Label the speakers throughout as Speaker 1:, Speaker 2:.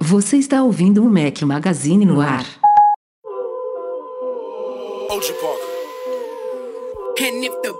Speaker 1: Você está ouvindo o Mac Magazine no ar.
Speaker 2: And if the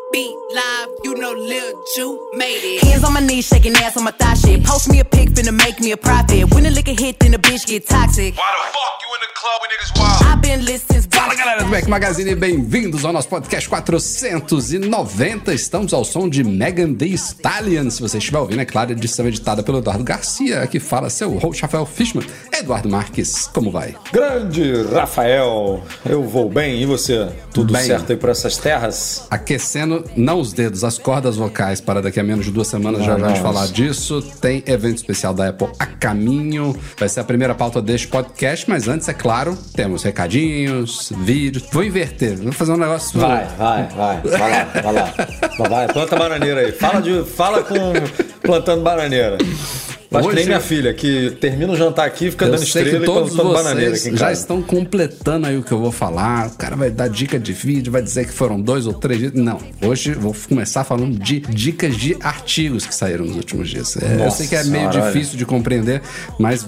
Speaker 2: Lil Ju made it. Hands on my knees, shaking ass on my thigh shit. Post me a pic, finna make me a profit. When the liquor hit, then the bitch get toxic.
Speaker 3: Why the fuck you in the club when niggas wild?
Speaker 2: I've been since
Speaker 4: Fala galera do Mac Magazine, bem-vindos ao nosso podcast 490. Estamos ao som de Megan Thee Stallion. Se você estiver ouvindo, é claro, a edição editada pelo Eduardo Garcia, que fala seu host Rafael Fishman. Eduardo Marques, como vai?
Speaker 5: Grande Rafael, eu vou bem, e você? Tudo
Speaker 4: Bem.
Speaker 5: certo aí por essas terras?
Speaker 4: Aquecendo, não os dedos, as cordas vocais para daqui a menos de duas semanas já já falar disso. Tem evento especial da Apple a caminho. Vai ser a primeira pauta deste podcast, mas antes, é claro, temos recadinhos, vídeos. Vou inverter, vou fazer um negócio.
Speaker 5: Vai, vai, vai, vai lá, vai lá. Vai, planta bananeira aí. Fala, de, fala com plantando bananeira. Que
Speaker 4: Hoje-
Speaker 5: nem minha filha, que termina o jantar aqui, fica
Speaker 4: Eu
Speaker 5: dando estrela
Speaker 4: que
Speaker 5: e
Speaker 4: todos
Speaker 5: plantando bananeira aqui
Speaker 4: já estão completando aí o que eu vou falar. O cara vai dar dica de vídeo, vai dizer que foram dois ou três dias. Não, hoje vou começar falando de dicas de artigos que saíram nos últimos dias. É, eu sei que é meio
Speaker 5: senhora,
Speaker 4: difícil de compreender, mas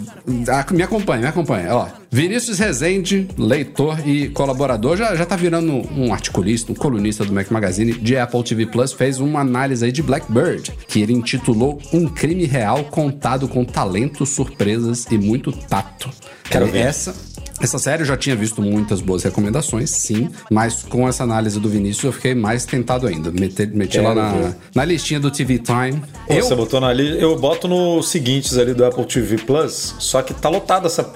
Speaker 4: ah, me acompanha, me acompanha. Ó, Vinícius Rezende, leitor e colaborador, já, já tá virando um articulista, um colunista do Mac Magazine de Apple TV Plus, fez uma análise aí de Blackbird, que ele intitulou Um crime real contado com talento, surpresas e muito tato.
Speaker 5: Quero ver.
Speaker 4: Essa essa série eu já tinha visto muitas boas recomendações, sim, mas com essa análise do Vinícius eu fiquei mais tentado ainda. Meti, meti lá na, na listinha do TV Time.
Speaker 5: Pô,
Speaker 4: eu,
Speaker 5: Você botou na ali, eu boto no seguintes ali do Apple TV Plus, só que tá lotado essa.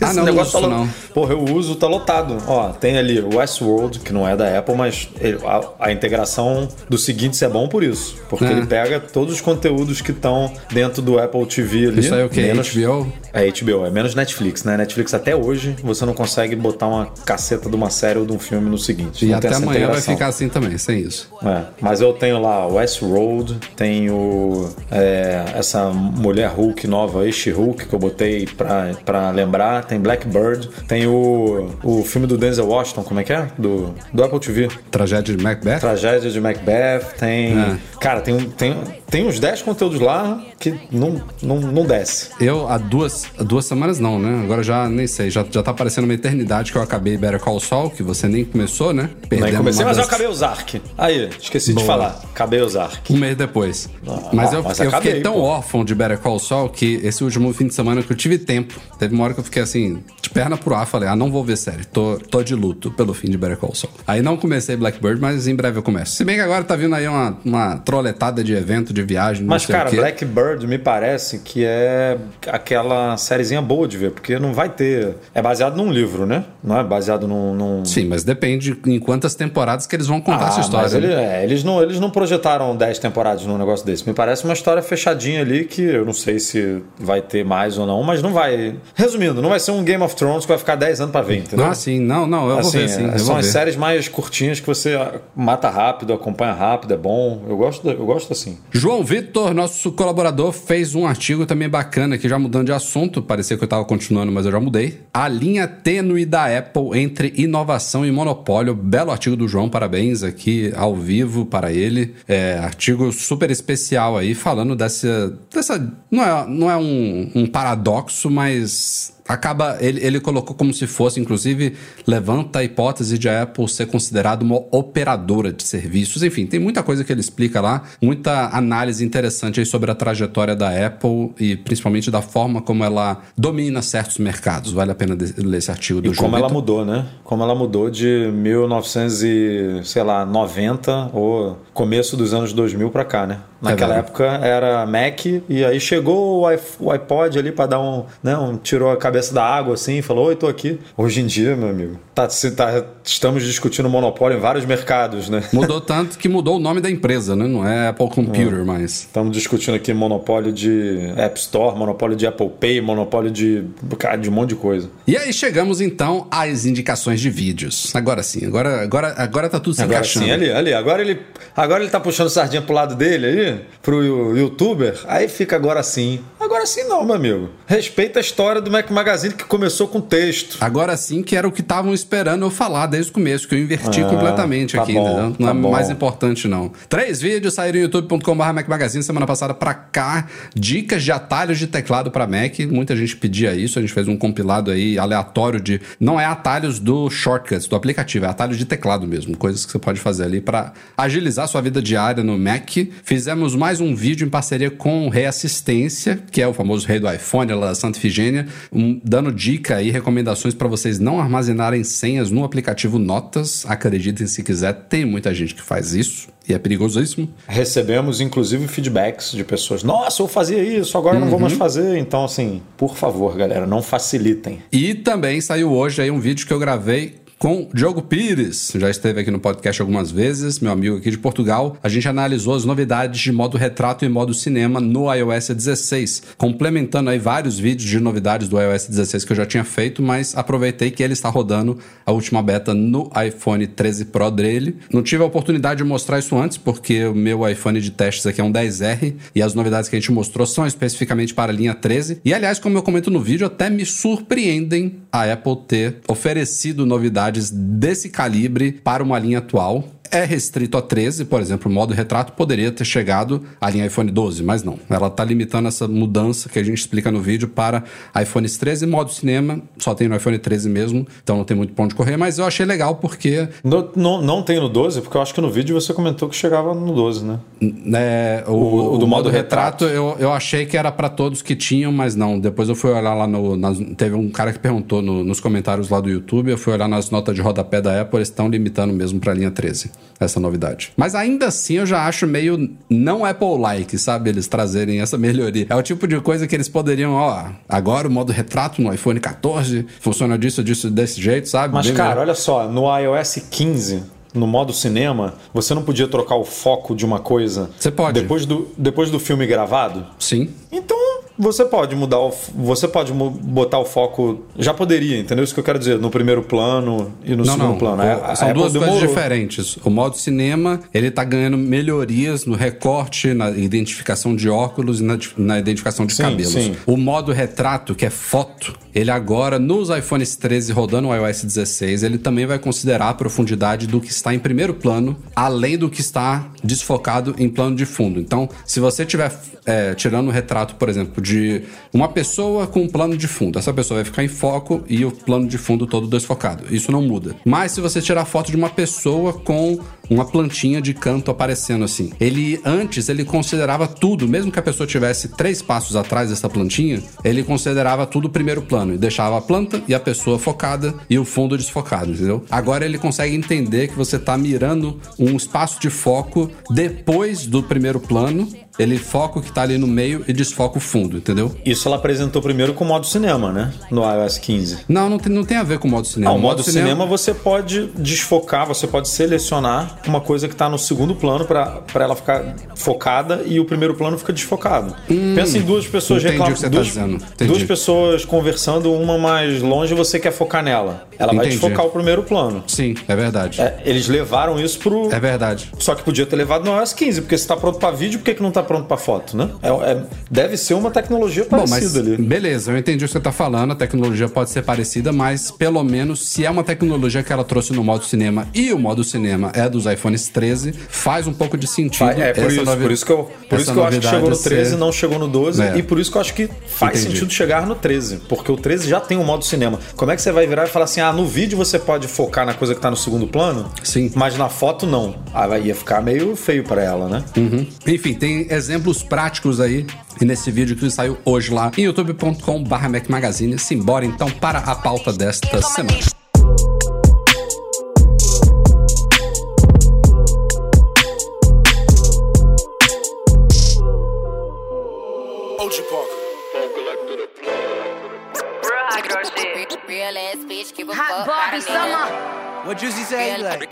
Speaker 4: Ah,
Speaker 5: Esse
Speaker 4: não,
Speaker 5: negócio
Speaker 4: não
Speaker 5: tá
Speaker 4: uso,
Speaker 5: lo-
Speaker 4: não.
Speaker 5: Porra, eu uso, tá lotado. Ó, tem ali o Westworld, que não é da Apple, mas ele- a, a integração do seguintes é bom por isso. Porque
Speaker 4: É.
Speaker 5: ele pega todos os conteúdos que estão dentro do Apple TV ali.
Speaker 4: Isso aí é o que?
Speaker 5: menos-
Speaker 4: HBO?
Speaker 5: É HBO, é menos Netflix, né? Netflix até hoje você não consegue botar uma caceta de uma série ou de um filme no seguinte.
Speaker 4: E até amanhã vai
Speaker 5: integração.
Speaker 4: ficar assim também, sem isso.
Speaker 5: É, mas eu tenho lá Westworld, tenho é, essa mulher Hulk nova aí, She-Hulk, que eu botei pra, pra lembrar, tem Blackbird, tem o, o filme do Denzel Washington, como é que é? Do, do Apple TV.
Speaker 4: Tragédia de Macbeth?
Speaker 5: Tragédia de Macbeth, tem.
Speaker 4: É.
Speaker 5: Cara, tem, tem, tem uns 10 conteúdos lá que não, não, não desce.
Speaker 4: Eu, há duas, há duas semanas não, né? Agora já nem sei, já, já tá parecendo uma eternidade que eu acabei Better Call Saul, que você nem começou, né?
Speaker 5: Nem
Speaker 4: Perdemos
Speaker 5: comecei,
Speaker 4: uma
Speaker 5: mas eu
Speaker 4: das-
Speaker 5: acabei o Zark. Aí, esqueci
Speaker 4: Boa.
Speaker 5: de falar. Acabei o Zark.
Speaker 4: Um mês depois. mas eu,
Speaker 5: mas
Speaker 4: eu
Speaker 5: acabei,
Speaker 4: fiquei tão
Speaker 5: pô.
Speaker 4: órfão de Better Call Saul que esse último fim de semana que eu tive tempo, teve uma hora que eu fiquei assim, de perna pro ar, falei, ah, não vou ver série, tô, tô de luto pelo fim de Better Call Saul. Aí não comecei Blackbird, mas em breve eu começo. Se bem que agora tá vindo aí uma, uma troletada de evento, de viagem, não
Speaker 5: Mas, cara. Blackbird me parece que é aquela sériezinha boa de ver, porque não vai ter. É baseado num livro, né? Não é baseado num. num...
Speaker 4: Sim, mas depende em quantas temporadas que eles vão contar essa
Speaker 5: Ah,
Speaker 4: história.
Speaker 5: mas ele-
Speaker 4: né?
Speaker 5: é, eles, não, eles não projetaram 10 temporadas num negócio desse. Me parece uma história fechadinha ali que eu não sei se vai ter mais ou não, mas não vai. Resumindo, não vai ser um Game of Thrones que vai ficar 10 anos pra ver, entendeu?
Speaker 4: Ah, sim, não, não, eu vou
Speaker 5: Assim,
Speaker 4: ver sim.
Speaker 5: é, são
Speaker 4: vou
Speaker 5: as
Speaker 4: ver.
Speaker 5: séries mais curtinhas que você mata rápido, acompanha rápido, é bom. Eu gosto, eu gosto assim.
Speaker 4: João Vitor, nosso colaborador, fez um artigo também bacana aqui, já mudando de assunto. Parecia que eu tava continuando, mas eu já mudei. A linha tênue da Apple entre inovação e monopólio. Belo artigo do João, parabéns aqui ao vivo para ele. É, artigo super especial aí, falando dessa. dessa não é, não é um, um paradoxo, mas acaba ele, ele colocou como se fosse inclusive levanta a hipótese de a Apple ser considerada uma operadora de serviços enfim tem muita coisa que ele explica lá muita análise interessante aí sobre a trajetória da Apple e principalmente da forma como ela domina certos mercados vale a pena ler esse artigo do
Speaker 5: E
Speaker 4: João
Speaker 5: como ela
Speaker 4: Vitor.
Speaker 5: mudou, né? Como ela mudou de 1900 e, sei lá, 90 ou começo dos anos 2000 pra cá, né? Naquela
Speaker 4: verdade.
Speaker 5: época era Mac e aí chegou o iPod ali pra dar um, né, um tirou a cabeça da água assim e falou: Oi, tô aqui. Hoje em dia, meu amigo, tá, se tá- estamos discutindo monopólio em vários mercados, né?
Speaker 4: Mudou tanto que mudou o nome da empresa, né? Não é Apple Computer mais.
Speaker 5: Estamos discutindo aqui monopólio de App Store, monopólio de Apple Pay, monopólio de, cara, de um monte de coisa.
Speaker 4: E aí chegamos então às indicações de vídeos. Agora sim, agora, agora, agora tá tudo se
Speaker 5: Agora
Speaker 4: encaixando.
Speaker 5: sim, ali, ali. Agora ele, agora ele tá puxando sardinha pro lado dele aí, pro youtuber. Aí fica agora sim. Agora sim não, meu amigo. Respeita a história do Mac Magazine que começou com texto.
Speaker 4: Agora sim que era o que estavam esperando eu falar desde o começo, que eu inverti
Speaker 5: Ah,
Speaker 4: completamente
Speaker 5: tá
Speaker 4: aqui,
Speaker 5: bom,
Speaker 4: entendeu? Não
Speaker 5: tá
Speaker 4: é
Speaker 5: bom.
Speaker 4: mais importante, não. Três vídeos saíram no youtube.com.br Mac Magazine semana passada pra cá. Dicas de atalhos de teclado pra Mac. Muita gente pedia isso, a gente fez um compilado aí aleatório de. Não é atalhos do shortcuts, do aplicativo, é atalhos de teclado mesmo. Coisas que você pode fazer ali pra agilizar sua vida diária no Mac. Fizemos mais um vídeo em parceria com o Reassistência, que é o famoso rei do iPhone, lá da Santa Ifigênia, um- dando dica e recomendações para vocês não armazenarem senhas no aplicativo Notas. Acreditem se quiser, tem muita gente que faz isso e é perigosíssimo.
Speaker 5: Recebemos, inclusive, feedbacks de pessoas. Nossa, eu fazia isso, agora eu não vou
Speaker 4: Uhum.
Speaker 5: mais fazer. Então, assim, por favor, galera, não facilitem.
Speaker 4: E também saiu hoje aí um vídeo que eu gravei com Diogo Pires. Já esteve aqui no podcast algumas vezes, meu amigo aqui de Portugal. A gente analisou as novidades de modo retrato e modo cinema no iOS 16, complementando aí vários vídeos de novidades do iOS 16 que eu já tinha feito, mas aproveitei que ele está rodando a última beta no iPhone 13 Pro dele. Não tive a oportunidade de mostrar isso antes, porque o meu iPhone de testes aqui é um 10R e as novidades que a gente mostrou são especificamente para a linha 13. E aliás, como eu comento no vídeo, até me surpreendem a Apple ter oferecido novidades desse calibre para uma linha atual. É restrito a 13, por exemplo, o modo retrato poderia ter chegado à linha iPhone 12, mas não. Ela está limitando essa mudança que a gente explica no vídeo para iPhones 13, modo cinema, só tem no iPhone 13 mesmo, então não tem muito ponto de correr, mas eu achei legal porque
Speaker 5: No- não, não tem no 12, porque eu acho que no vídeo você comentou que chegava no 12, né?
Speaker 4: né, o,
Speaker 5: O- o do
Speaker 4: o
Speaker 5: modo
Speaker 4: modo retrato, eu, eu achei que era para todos que tinham, mas não. Depois eu fui olhar lá no. nas- teve um cara que perguntou no- nos comentários lá do YouTube. Eu fui olhar nas notas de rodapé da Apple, eles estão limitando mesmo para a linha 13, essa novidade. Mas ainda assim eu já acho meio não Apple-like, sabe? Eles trazerem essa melhoria. É o tipo de coisa que eles poderiam, ó, agora o modo retrato no iPhone 14 funciona disso, disso, desse jeito, sabe?
Speaker 5: Mas,
Speaker 4: Bem
Speaker 5: cara,
Speaker 4: melhor.
Speaker 5: olha só, no iOS 15, no modo cinema, você não podia trocar o foco de uma coisa.
Speaker 4: Você pode.
Speaker 5: Depois do, depois do filme gravado?
Speaker 4: Sim.
Speaker 5: Então, você pode mudar o, você pode botar o foco, já poderia, entendeu? Isso que eu quero dizer, no primeiro plano e no
Speaker 4: Não,
Speaker 5: segundo
Speaker 4: não.
Speaker 5: plano.
Speaker 4: O-
Speaker 5: A- a
Speaker 4: são
Speaker 5: Apple
Speaker 4: duas coisas diferentes. O modo cinema, ele tá ganhando melhorias no recorte, na identificação de óculos e na, na identificação de
Speaker 5: Sim,
Speaker 4: cabelos.
Speaker 5: sim.
Speaker 4: O modo retrato, que é foto, ele agora, nos iPhones 13 rodando o iOS 16, ele também vai considerar a profundidade do que está em primeiro plano, além do que está desfocado em plano de fundo. Então, se você estiver tirando um retrato, por exemplo, de uma pessoa com um plano de fundo, essa pessoa vai ficar em foco e o plano de fundo todo desfocado. Isso não muda. Mas se você tirar foto de uma pessoa com uma plantinha de canto aparecendo assim. Ele antes ele considerava tudo, mesmo que a pessoa tivesse três passos atrás dessa plantinha, ele considerava tudo primeiro plano e deixava a planta e a pessoa focada e o fundo desfocado, entendeu? Agora ele consegue entender que você tá mirando um espaço de foco depois do primeiro plano. Ele foca o que tá ali no meio e desfoca o fundo, entendeu?
Speaker 5: Isso ela apresentou primeiro com o modo cinema, né? No iOS 15.
Speaker 4: Não, não tem, não tem a ver com o modo cinema.
Speaker 5: Ah, o modo cinema você pode desfocar, você pode selecionar uma coisa que está no segundo plano para ela ficar focada e o primeiro plano fica desfocado. Pensa em duas pessoas
Speaker 4: Hum.
Speaker 5: reclamando.
Speaker 4: o que você tá
Speaker 5: duas, duas pessoas conversando, uma mais longe você quer focar nela. Ela vai
Speaker 4: Entendi.
Speaker 5: desfocar o primeiro plano.
Speaker 4: Sim, é verdade. É,
Speaker 5: É, eles levaram isso pro.
Speaker 4: verdade.
Speaker 5: Só que podia ter levado no iOS 15, porque se está pronto para vídeo, por que, que não está pronto para foto, né? É- é- deve ser uma tecnologia
Speaker 4: Bom, mas
Speaker 5: parecida ali.
Speaker 4: beleza, eu entendi o que você tá falando, a tecnologia pode ser parecida, mas pelo menos se é uma tecnologia que ela trouxe no modo cinema e o modo cinema é dos iPhones 13, faz um pouco de sentido.
Speaker 5: É, por isso,
Speaker 4: novi-
Speaker 5: por isso que eu, por isso que eu acho que chegou no
Speaker 4: ser-
Speaker 5: 13 não chegou no 12
Speaker 4: É.
Speaker 5: e por isso que eu acho que faz
Speaker 4: Entendi.
Speaker 5: sentido chegar no 13, porque o 13 já tem um modo cinema. Como é que você vai virar e falar assim: "Ah, no vídeo você pode focar na coisa que tá no segundo plano?"
Speaker 4: Sim.
Speaker 5: Mas na foto não. Ah, ia ficar meio feio para ela, né?
Speaker 4: Uhum. Enfim, tem exemplos práticos aí e nesse vídeo que saiu hoje lá em youtube.com/barra Mac Magazine. Simbora então para a pauta desta semana.
Speaker 6: What Juicy say? Like,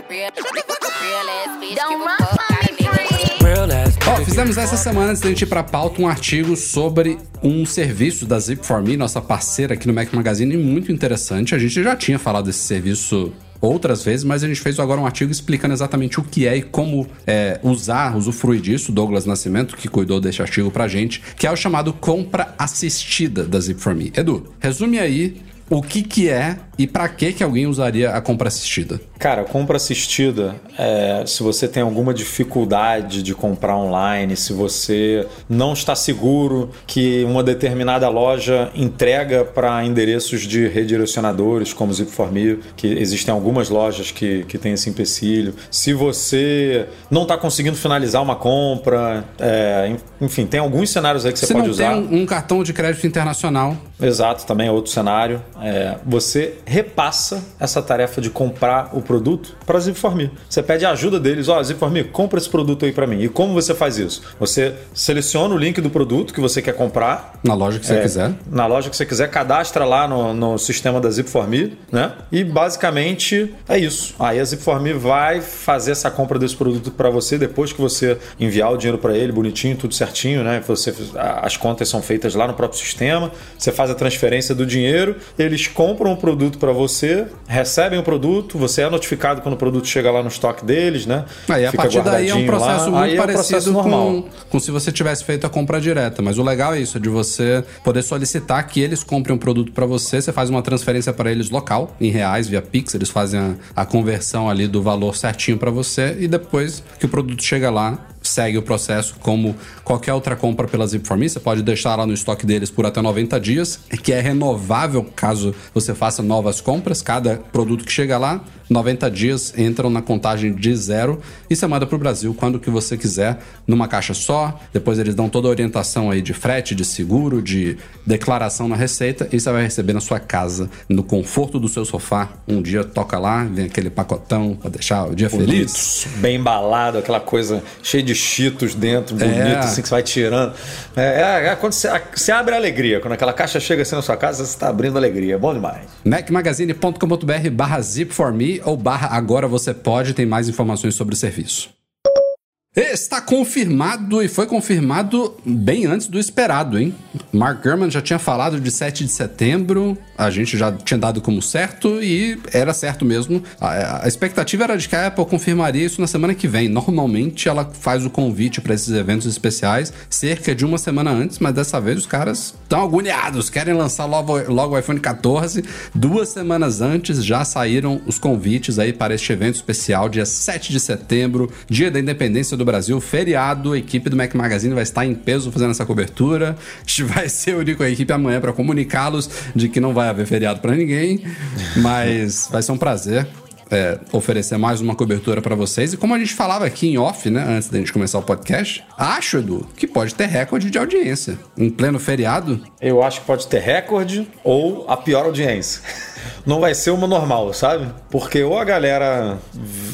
Speaker 7: Don't run from me,
Speaker 6: real ass.
Speaker 4: Ó, fizemos essa semana, antes da gente ir pra pauta, um artigo sobre um serviço da Zip4Me, nossa parceira aqui no Mac Magazine, muito interessante. A gente já tinha falado desse serviço outras vezes, mas a gente fez agora um artigo explicando exatamente o que é e como é, usar, usufruir disso. Douglas Nascimento, que cuidou desse artigo pra gente, que é o chamado compra assistida da Zip4Me. Edu, resume aí o que que é e pra que que alguém usaria a compra assistida.
Speaker 5: Cara, compra assistida, é, se você tem alguma dificuldade de comprar online, se você não está seguro que uma determinada loja entrega para endereços de redirecionadores, como Zip4Me, que existem algumas lojas que, que têm esse empecilho, se você não está conseguindo finalizar uma compra, é, enfim, tem alguns cenários aí que você
Speaker 4: Se
Speaker 5: pode
Speaker 4: não
Speaker 5: usar.
Speaker 4: tem um, um cartão de crédito internacional,
Speaker 5: Exato, também é outro cenário. É, você repassa essa tarefa de comprar o produto para a Zip4Me. Você pede a ajuda deles, ó, Zip4Me, compra esse produto aí para mim. E como você faz isso? Você seleciona o link do produto que você quer comprar.
Speaker 4: na loja que você
Speaker 5: é,
Speaker 4: quiser.
Speaker 5: Na loja que você quiser, cadastra lá no, no sistema da Zip4Me, né? E basicamente é isso. Aí a Zip4Me vai fazer essa compra desse produto para você depois que você enviar o dinheiro para ele, bonitinho, tudo certinho, né? Você, as contas são feitas lá no próprio sistema. Você faz a transferência do dinheiro, eles compram o produto para você, recebem o produto, você é notificado quando o produto chega lá no estoque deles, né?
Speaker 4: Aí a
Speaker 5: Fica
Speaker 4: partir daí é um processo
Speaker 5: lá.
Speaker 4: muito
Speaker 5: Aí é um
Speaker 4: parecido
Speaker 5: processo normal.
Speaker 4: com, com se você tivesse feito a compra direta. Mas o legal é isso, é de você poder solicitar que eles comprem um produto para você, você faz uma transferência para eles local, em reais, via Pix, eles fazem a, a conversão ali do valor certinho para você e depois que o produto chega lá, segue o processo como qualquer outra compra pela Zip4Me. Você pode deixar lá no estoque deles por até 90 dias, que é renovável caso você faça novas compras. Cada produto que chega lá, 90 dias entram na contagem de zero e você manda para o Brasil quando que você quiser, numa caixa só. Depois eles dão toda a orientação aí de frete, de seguro, de declaração na receita e você vai receber na sua casa, no conforto do seu sofá. Um dia toca lá, vem aquele pacotão para deixar o dia feliz.
Speaker 5: Bonito, bem embalado, aquela coisa cheia de cheetos dentro, bonito,
Speaker 4: É.
Speaker 5: assim que você vai tirando. É, é- é quando você, você abre a alegria, quando aquela caixa chega assim na sua casa, você está abrindo alegria. É bom demais.
Speaker 4: macmagazine.com.br barra zip4me ou barra agora você pode, tem mais informações sobre o serviço. Está confirmado e foi confirmado bem antes do esperado, hein? Mark Gurman já tinha falado de 7 de setembro, a gente já tinha dado como certo e era certo mesmo. A, a expectativa era de que a Apple confirmaria isso na semana que vem. Normalmente ela faz o convite para esses eventos especiais cerca de uma semana antes, mas dessa vez os caras estão agoniados, querem lançar logo, logo o iPhone 14. Duas semanas antes já saíram os convites aí para este evento especial, dia 7 de setembro, dia da independência do Brasil, feriado. A equipe do Mac Magazine vai estar em peso fazendo essa cobertura. A gente vai ser o com a equipe amanhã para comunicá-los de que não vai haver feriado para ninguém, mas vai ser um prazer. É, oferecer mais uma cobertura para vocês. E como a gente falava aqui em off, né, antes da gente começar o podcast, acho, Edu, que pode ter recorde de audiência. Em pleno feriado,
Speaker 5: Eu acho que pode ter recorde ou a pior audiência. Não vai ser uma normal, sabe? Porque ou a galera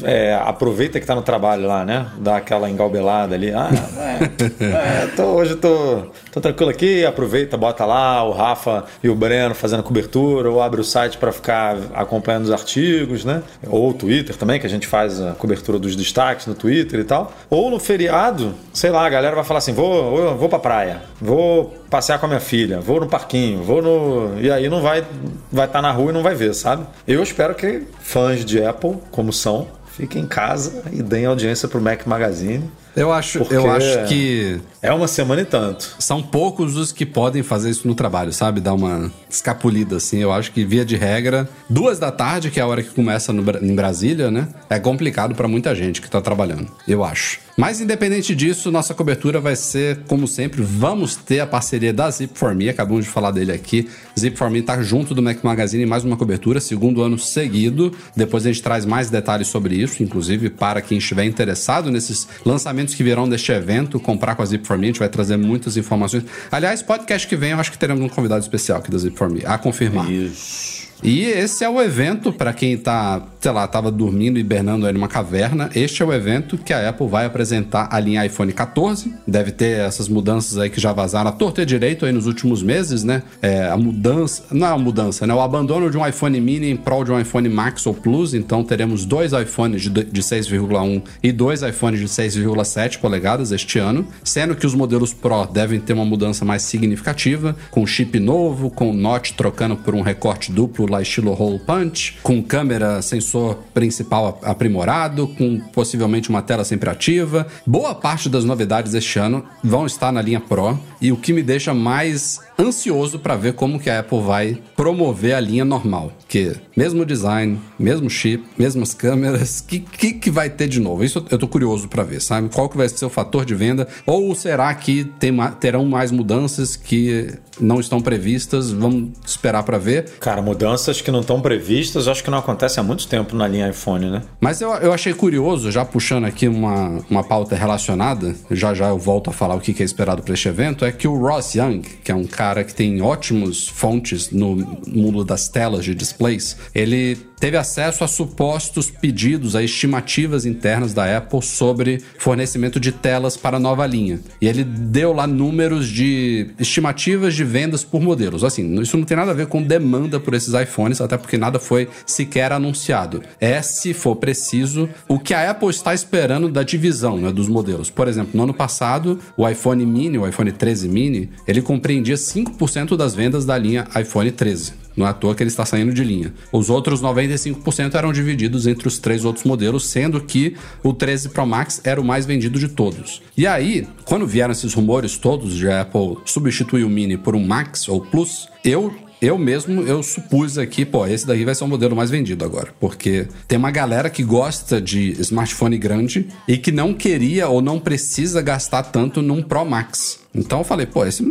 Speaker 5: é, aproveita que tá no trabalho lá, né? Dá aquela engalbelada ali. Ah, é, é, tô, hoje tô, tô tranquilo aqui, aproveita, bota lá o Rafa e o Breno fazendo cobertura, ou abre o site para ficar acompanhando os artigos, né? Ou o Twitter também, que a gente faz a cobertura dos destaques no Twitter e tal. Ou no feriado, sei lá, a galera vai falar assim: vou, vou, pra praia, vou passear com a minha filha, vou no parquinho, vou no. E aí não vai vai estar na rua e não vai ver, sabe? Eu espero que fãs de Apple, como são, fiquem em casa e deem audiência pro Mac Magazine.
Speaker 4: Eu acho,
Speaker 5: Porque-
Speaker 4: eu acho que
Speaker 5: É uma semana e tanto.
Speaker 4: são poucos os que podem fazer isso no trabalho, sabe? Dar uma escapulida, assim. Eu acho que, via de regra, duas da tarde, que é a hora que começa no em Brasília, né? É complicado pra muita gente que tá trabalhando, eu acho. Mas, independente disso, nossa cobertura vai ser, como sempre, vamos ter a parceria da Zip4Me. Acabamos de falar dele aqui. Zip4Me tá junto do Mac Magazine em mais uma cobertura, segundo ano seguido. Depois a gente traz mais detalhes sobre isso, inclusive para quem estiver interessado nesses lançamentos que virão deste evento, comprar com a Zip4Me. A gente vai trazer muitas informações. Aliás, podcast que vem, eu acho que teremos um convidado especial aqui da Zip4Me, a confirmar.
Speaker 5: Isso.
Speaker 4: E esse é o evento, para quem tá, sei lá, tava dormindo, hibernando aí numa caverna, este é o evento que a Apple vai apresentar a linha iPhone 14. Deve ter essas mudanças aí que já vazaram a torta e direito aí nos últimos meses, né? É, a mudança, não é a mudança, né? O abandono de um iPhone mini em prol de um iPhone Max ou Plus, então teremos dois iPhones de, de 6,1 e dois iPhones de 6,7 polegadas este ano, sendo que os modelos Pro devem ter uma mudança mais significativa, com chip novo, com notch trocando por um recorte duplo lá estilo hole punch, com câmera sensor principal aprimorado, com possivelmente uma tela sempre ativa. Boa parte das novidades este ano vão estar na linha Pro e o que me deixa mais ansioso para ver como que a Apple vai promover a linha normal, que mesmo design, mesmo chip, mesmas câmeras, que que, que vai ter de novo? Isso eu tô curioso para ver, sabe? Qual que vai ser o fator de venda? Ou será que tem, terão mais mudanças que não estão previstas? Vamos esperar para ver.
Speaker 5: Cara, mudanças que não estão previstas, acho que não acontece há muito tempo na linha iPhone, né?
Speaker 4: Mas eu, eu achei curioso, já puxando aqui uma, uma pauta relacionada, já já eu volto a falar o que, que é esperado para este evento, é que o Ross Young, que é um cara que tem ótimos fontes no mundo das telas de displays, ele teve acesso a supostos pedidos, a estimativas internas da Apple sobre fornecimento de telas para a nova linha. E ele deu lá números de estimativas de vendas por modelos. Assim, isso não tem nada a ver com demanda por esses iPhones, até porque nada foi sequer anunciado. É, se for preciso, o que a Apple está esperando da divisão né, dos modelos. Por exemplo, no ano passado, o iPhone mini, o iPhone 13 mini, ele compreendia 5% das vendas da linha iPhone 13. Não é à toa que ele está saindo de linha. Os outros 95% eram divididos entre os três outros modelos, sendo que o 13 Pro Max era o mais vendido de todos. E aí, quando vieram esses rumores todos de Apple substituir o Mini por um Max ou Plus, eu eu mesmo, eu supus aqui, pô, esse daqui vai ser o modelo mais vendido agora. Porque tem uma galera que gosta de smartphone grande e que não queria ou não precisa gastar tanto num Pro Max. Então eu falei, pô, esse,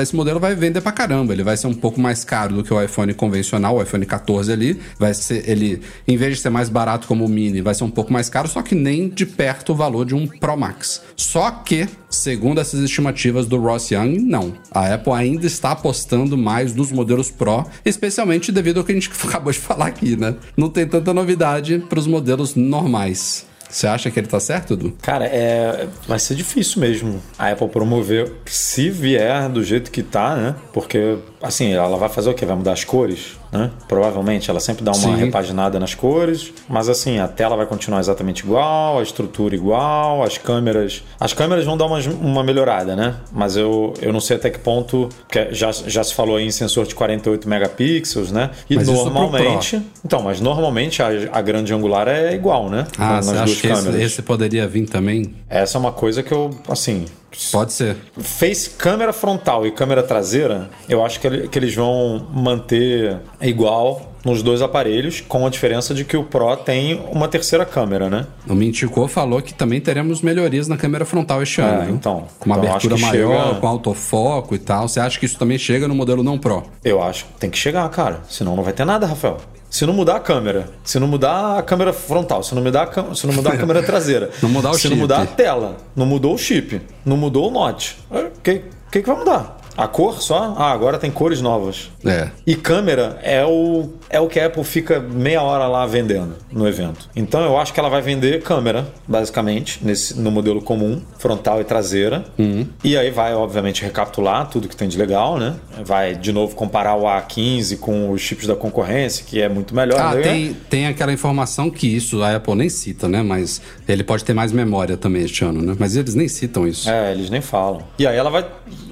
Speaker 4: esse modelo vai vender pra caramba. Ele vai ser um pouco mais caro do que o iPhone convencional, o iPhone 14 ali. Vai ser, ele, em vez de ser mais barato como o Mini, vai ser um pouco mais caro, só que nem de perto o valor de um Pro Max. Só que, segundo essas estimativas do Ross Young, não. A Apple ainda está apostando mais nos modelos Pro, especialmente devido ao que a gente acabou de falar aqui, né? Não tem tanta novidade para os modelos normais. Você acha que ele tá certo, Edu?
Speaker 5: Cara, é, vai ser difícil mesmo a Apple promover, se vier do jeito que tá, né? Porque, assim, ela vai fazer o quê? Vai mudar as cores? né? Provavelmente ela sempre dá uma Sim. repaginada nas cores, mas assim, a tela vai continuar exatamente igual, a estrutura igual, as câmeras. As câmeras vão dar uma, uma melhorada, né? Mas eu, eu não sei até que ponto. Porque já, já se falou aí em sensor de 48 megapixels, né? E mas normalmente. Então, mas normalmente a, a grande angular é igual, né?
Speaker 4: Ah, nas duas câmeras. Esse, esse poderia vir também?
Speaker 5: Essa é uma coisa que eu, assim,
Speaker 4: Pode ser.
Speaker 5: Face câmera frontal e câmera traseira, eu acho que, que eles vão manter igual nos dois aparelhos, com a diferença de que o Pro tem uma terceira câmera, né?
Speaker 4: O Mintico falou que também teremos melhorias na câmera frontal este é, ano.
Speaker 5: Então.
Speaker 4: Com uma
Speaker 5: então
Speaker 4: abertura maior, chega... com autofoco e tal. Você acha que isso também chega no modelo não Pro?
Speaker 5: Eu acho que tem que chegar, cara. Senão não vai ter nada, Rafael. Se não mudar a câmera, se não mudar a câmera frontal, se não mudar a, se não mudar a câmera traseira,
Speaker 4: não mudar o
Speaker 5: se
Speaker 4: chip.
Speaker 5: não mudar a tela, não mudou o chip, não mudou o note, o que, que, que vai mudar? A cor só? Ah, agora tem cores novas.
Speaker 4: É.
Speaker 5: E câmera é o, é o que a Apple fica meia hora lá vendendo no evento. Então eu acho que ela vai vender câmera, basicamente, nesse, no modelo comum, frontal e traseira.
Speaker 4: Uhum.
Speaker 5: E aí vai, obviamente, recapitular tudo que tem de legal, né? Vai, de novo, comparar o A15 com os chips da concorrência, que é muito melhor.
Speaker 4: Ah,
Speaker 5: né?
Speaker 4: tem, tem aquela informação que isso a Apple nem cita, né? Mas ele pode ter mais memória também este ano, né? Mas eles nem citam isso.
Speaker 5: É, eles nem falam. E aí ela vai,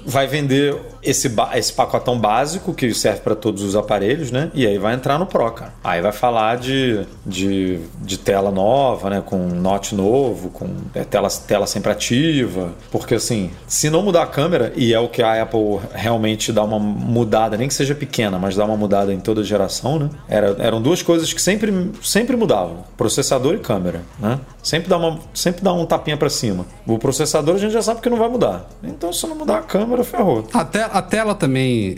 Speaker 5: vai vender esse, esse pacotão básico que serve para todos os aparelhos, né? E aí vai entrar no Pro, cara. Aí vai falar de, de, de tela nova, né? Com note novo, com é, tela, tela sempre ativa. Porque assim, se não mudar a câmera, e é o que a Apple realmente dá uma mudada, nem que seja pequena, mas dá uma mudada em toda geração, né? Era, eram duas coisas que sempre, sempre mudavam: processador e câmera, né? Sempre dá, uma, sempre dá um tapinha para cima. O processador a gente já sabe que não vai mudar. Então, se não mudar a câmera, ferrou.
Speaker 4: Até a tela também,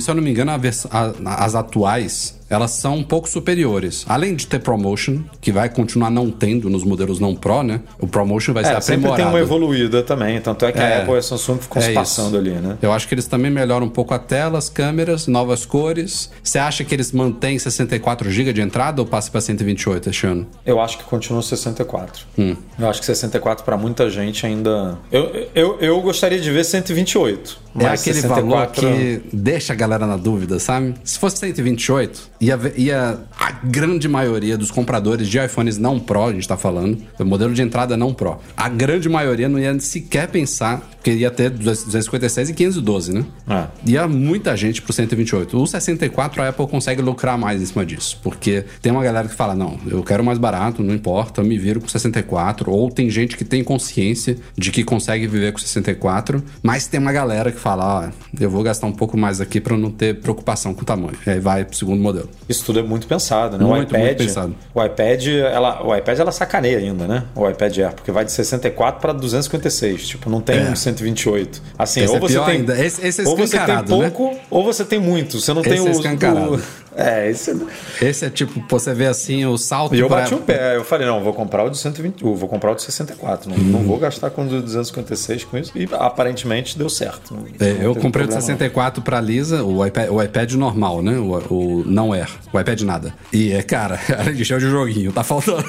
Speaker 4: se eu não me engano, a, a, as atuais elas são um pouco superiores. Além de ter ProMotion, que vai continuar não tendo nos modelos não Pro, né? O ProMotion vai ser
Speaker 5: É, sempre
Speaker 4: aprimorado.
Speaker 5: tem uma evoluída também. Tanto é que
Speaker 4: É.
Speaker 5: a Apple e a Samsung ficam
Speaker 4: É
Speaker 5: se
Speaker 4: isso.
Speaker 5: passando ali, né?
Speaker 4: Eu acho que eles também melhoram um pouco a tela, as câmeras, novas cores. Você acha que eles mantêm 64 GB de entrada ou passa para 128 este ano?
Speaker 5: Eu acho que continua 64.
Speaker 4: Hum.
Speaker 5: Eu acho que 64 para muita gente ainda. Eu, eu, eu gostaria de ver 128.
Speaker 4: É
Speaker 5: Mas
Speaker 4: aquele
Speaker 5: 64...
Speaker 4: valor que deixa a galera na dúvida, sabe? Se fosse 128, ia, ver- ia a grande maioria dos compradores de iPhones não Pro, a gente tá falando, o modelo de entrada não Pro, a grande maioria não ia sequer pensar que ia ter 256 e 512, né?
Speaker 5: É.
Speaker 4: Ia muita gente pro 128. O 64 a Apple consegue lucrar mais em cima disso, porque tem uma galera que fala: não, eu quero mais barato, não importa, me viro com 64. Ou tem gente que tem consciência de que consegue viver com 64, mas tem uma galera que fala: ah, eu vou gastar um pouco mais aqui pra não ter preocupação com o tamanho. E aí vai pro segundo modelo.
Speaker 5: Isso tudo é muito pensado, né?
Speaker 4: Muito,
Speaker 5: o iPad,
Speaker 4: muito pensado.
Speaker 5: O iPad, ela, o iPad ela sacaneia ainda, né? O iPad Air, porque vai de 64 para 256, tipo, não tem
Speaker 4: É.
Speaker 5: um 128. Assim,
Speaker 4: Esse
Speaker 5: ou
Speaker 4: é
Speaker 5: você tem
Speaker 4: ainda. Esse- esse é
Speaker 5: ou você tem
Speaker 4: né?
Speaker 5: pouco, ou você tem muito. Você não tem
Speaker 4: Esse é
Speaker 5: o
Speaker 4: escancarado.
Speaker 5: o- É, esse
Speaker 4: Esse é tipo, você vê assim o salto.
Speaker 5: E eu
Speaker 4: pra-
Speaker 5: bati o pé, eu falei, não, vou comprar o de 120, eu vou comprar o de 64, não,
Speaker 4: Uhum.
Speaker 5: não vou gastar com o de 256 com isso. E aparentemente deu certo.
Speaker 4: É, eu comprei o de
Speaker 5: problema, não.
Speaker 4: 64 pra Lisa, o iPad, o iPad normal, né? O, o não Air, o iPad nada. E é, cara, além de cheio de joguinho, tá faltando.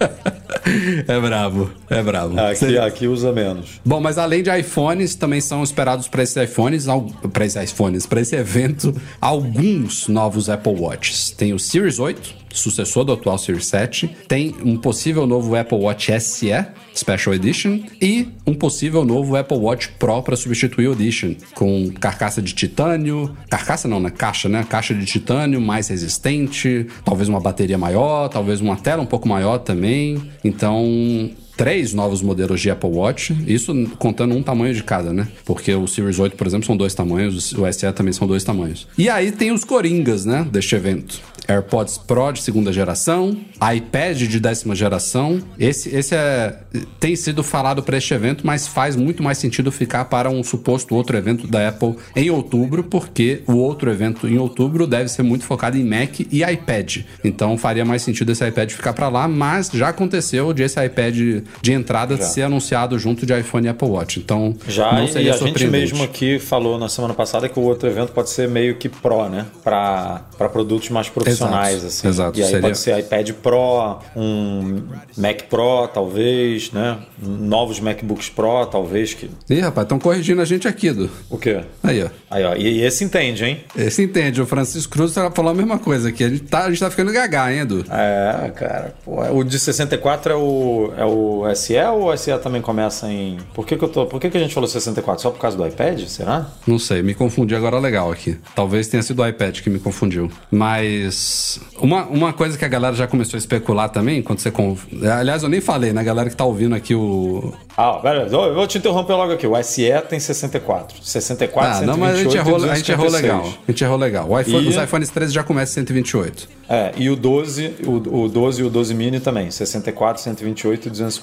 Speaker 4: é brabo, é brabo.
Speaker 5: Aqui, aqui usa menos.
Speaker 4: Bom, mas além de iPhones, também são esperados para esses iPhones, para esses iPhones, para esse evento, alguns novos Apple Watches. Tem o Series 8, sucessor do atual Series 7, tem um possível novo Apple Watch SE Special Edition e um possível novo Apple Watch Pro para substituir o Edition, com carcaça de titânio, carcaça não, né? Caixa, né? Caixa de titânio mais resistente, talvez uma bateria maior, talvez uma tela um pouco maior também. Então, três novos modelos de Apple Watch, isso contando um tamanho de cada, né? Porque o Series 8, por exemplo, são dois tamanhos, o SE também são dois tamanhos. E aí tem os coringas, né, deste evento. AirPods Pro de segunda geração, iPad de décima geração. Esse, esse é, tem sido falado para este evento, mas faz muito mais sentido ficar para um suposto outro evento da Apple em outubro, porque o outro evento em outubro deve ser muito focado em Mac e iPad. Então faria mais sentido esse iPad ficar para lá, mas já aconteceu de esse iPad de entrada ser anunciado junto de iPhone e Apple Watch. Então
Speaker 5: Já,
Speaker 4: não
Speaker 5: e
Speaker 4: seria
Speaker 5: a gente mesmo aqui falou na semana passada que o outro evento pode ser meio que Pro, né? Para produtos mais profissionais,
Speaker 4: Exato,
Speaker 5: assim.
Speaker 4: exato,
Speaker 5: E aí
Speaker 4: seria-
Speaker 5: pode ser iPad Pro, um Mac Pro, talvez, né? Novos MacBooks Pro, talvez. Que...
Speaker 4: Ih, rapaz, estão corrigindo a gente aqui, do.
Speaker 5: O quê?
Speaker 4: Aí, ó.
Speaker 5: Aí, ó. E, e esse entende, hein?
Speaker 4: Esse entende, o Francisco Cruz falou a mesma coisa aqui. A gente tá, a gente tá ficando gaga, hein, Edu?
Speaker 5: É, cara. Pô, o de 64 é o, é o SE ou o SE também começa em. Por que, que eu tô. Por que, que a gente falou 64? Só por causa do iPad? Será?
Speaker 4: Não sei, me confundi agora legal aqui. Talvez tenha sido o iPad que me confundiu. Mas uma, uma coisa que a galera já começou a especular também, quando você. Conf... Aliás, eu nem falei, né? Galera que tá ouvindo aqui o.
Speaker 5: Ah, pera, eu vou te interromper logo aqui. O SE tem 64. 64,
Speaker 4: Ah, não, mas a gente
Speaker 5: 128
Speaker 4: errou, a gente errou
Speaker 5: 256.
Speaker 4: legal. A gente errou legal. O iPhone-
Speaker 5: E-
Speaker 4: Os iPhones 13 já começam em 128.
Speaker 5: É, e o 12, o, o 12 e o 12 mini também. 64, 128 e 256.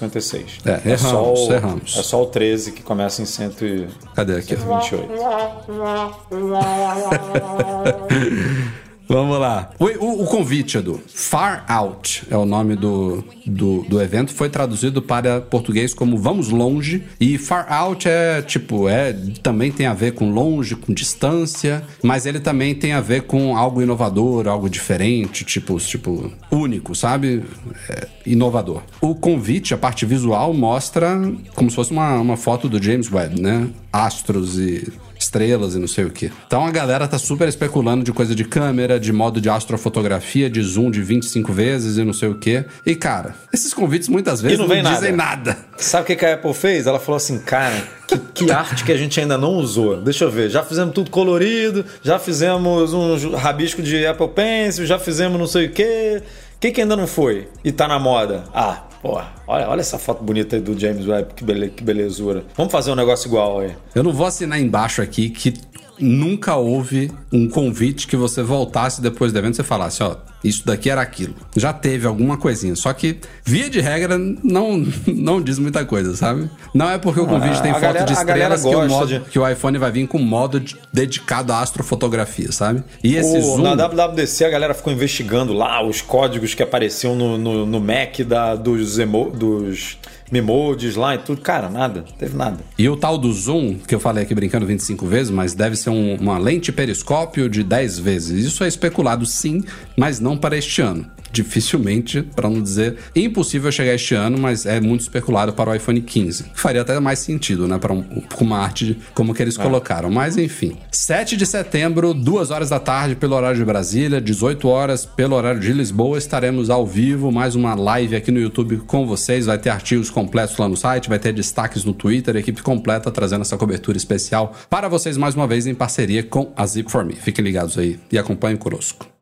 Speaker 4: É, erramos,
Speaker 5: só o,
Speaker 4: erramos.
Speaker 5: É só o 13 que começa em 128.
Speaker 4: Cadê aqui? Vamos lá. O, o- o convite, Edu. Far Out é o nome do, do, do evento. Foi traduzido para português como Vamos Longe. E Far Out é tipo, é também tem a ver com longe, com distância, mas ele também tem a ver com algo inovador, algo diferente, tipo, tipo único, sabe? É, inovador. O convite, a parte visual, mostra como se fosse uma, uma foto do James Webb, né? Astros e estrelas e não sei o que. Então a galera tá super especulando de coisa de câmera, de modo de astrofotografia, de zoom de 25 vezes e não sei o que. E cara, esses convites muitas vezes
Speaker 5: não
Speaker 4: não, dizem nada.
Speaker 5: Sabe o que que a Apple fez? Ela falou assim, cara, que, que arte que a gente ainda não usou. Deixa eu ver, já fizemos tudo colorido, já fizemos um rabisco de Apple Pencil, já fizemos não sei o quê. O que, que ainda não foi? E tá na moda? Ah, olha, olha essa foto bonita aí do James Webb, que, bele, que belezura. Vamos fazer um negócio igual aí.
Speaker 4: Eu não vou assinar embaixo aqui que nunca houve um convite que você voltasse depois do evento e você falasse, ó, isso daqui era aquilo. Já teve alguma coisinha. Só que, via de regra, não, não diz muita coisa, sabe? Não é porque o convite
Speaker 5: Ah,
Speaker 4: tem foto
Speaker 5: galera-
Speaker 4: de estrelas que o, modo,
Speaker 5: de-
Speaker 4: que o iPhone vai vir com modo de- dedicado à astrofotografia, sabe? E esse
Speaker 5: O-
Speaker 4: zoom...
Speaker 5: Na WWDC a galera ficou investigando lá os códigos que apareciam no, no, no Mac da, dos, emo, dos Memodes lá e tudo. Cara, nada. Teve nada.
Speaker 4: E o tal do zoom, que eu falei aqui brincando 25 vezes, mas deve ser um- uma lente periscópio de 10 vezes. Isso é especulado sim, mas não para este ano. Dificilmente, para não dizer impossível chegar este ano, mas é muito especulado para o iPhone 15. Faria até mais sentido, né? Para um, uma arte como que eles colocaram. Mas enfim. 7 de setembro, 2 horas da tarde, pelo horário de Brasília, 18 horas pelo horário de Lisboa, estaremos ao vivo, mais uma live aqui no YouTube com vocês. Vai ter artigos completos lá no site, vai ter destaques no Twitter, equipe completa trazendo essa cobertura especial para vocês mais uma vez em parceria com a Zip4Me. Fiquem ligados aí e acompanhem conosco.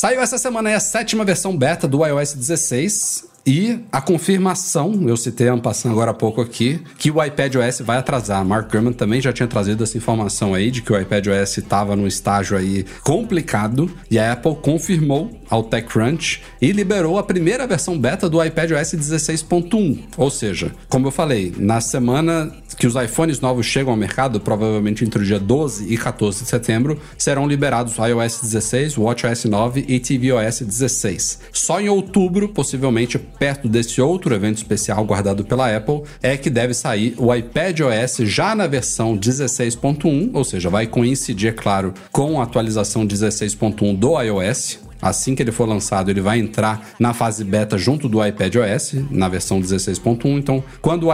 Speaker 4: Saiu essa semana a sétima versão beta do iOS 16 e a confirmação, eu citei ano passando agora há pouco aqui, que o iPadOS vai atrasar. Mark Gurman também já tinha trazido essa informação aí de que o iPadOS estava num estágio aí complicado e a Apple confirmou ao TechCrunch e liberou a primeira versão beta do iPadOS 16.1. Ou seja, como eu falei, na semana que os iPhones novos chegam ao mercado, provavelmente entre o dia 12 e 14 de setembro, serão liberados o iOS 16, o WatchOS 9 e tvOS 16. Só em outubro, possivelmente perto desse outro evento especial guardado pela Apple, é que deve sair o iPadOS já na versão 16.1, ou seja, vai coincidir, claro, com a atualização 16.1 do iOS, Assim que ele for lançado, ele vai entrar na fase beta junto do iPadOS, na versão 16.1. Então, quando o,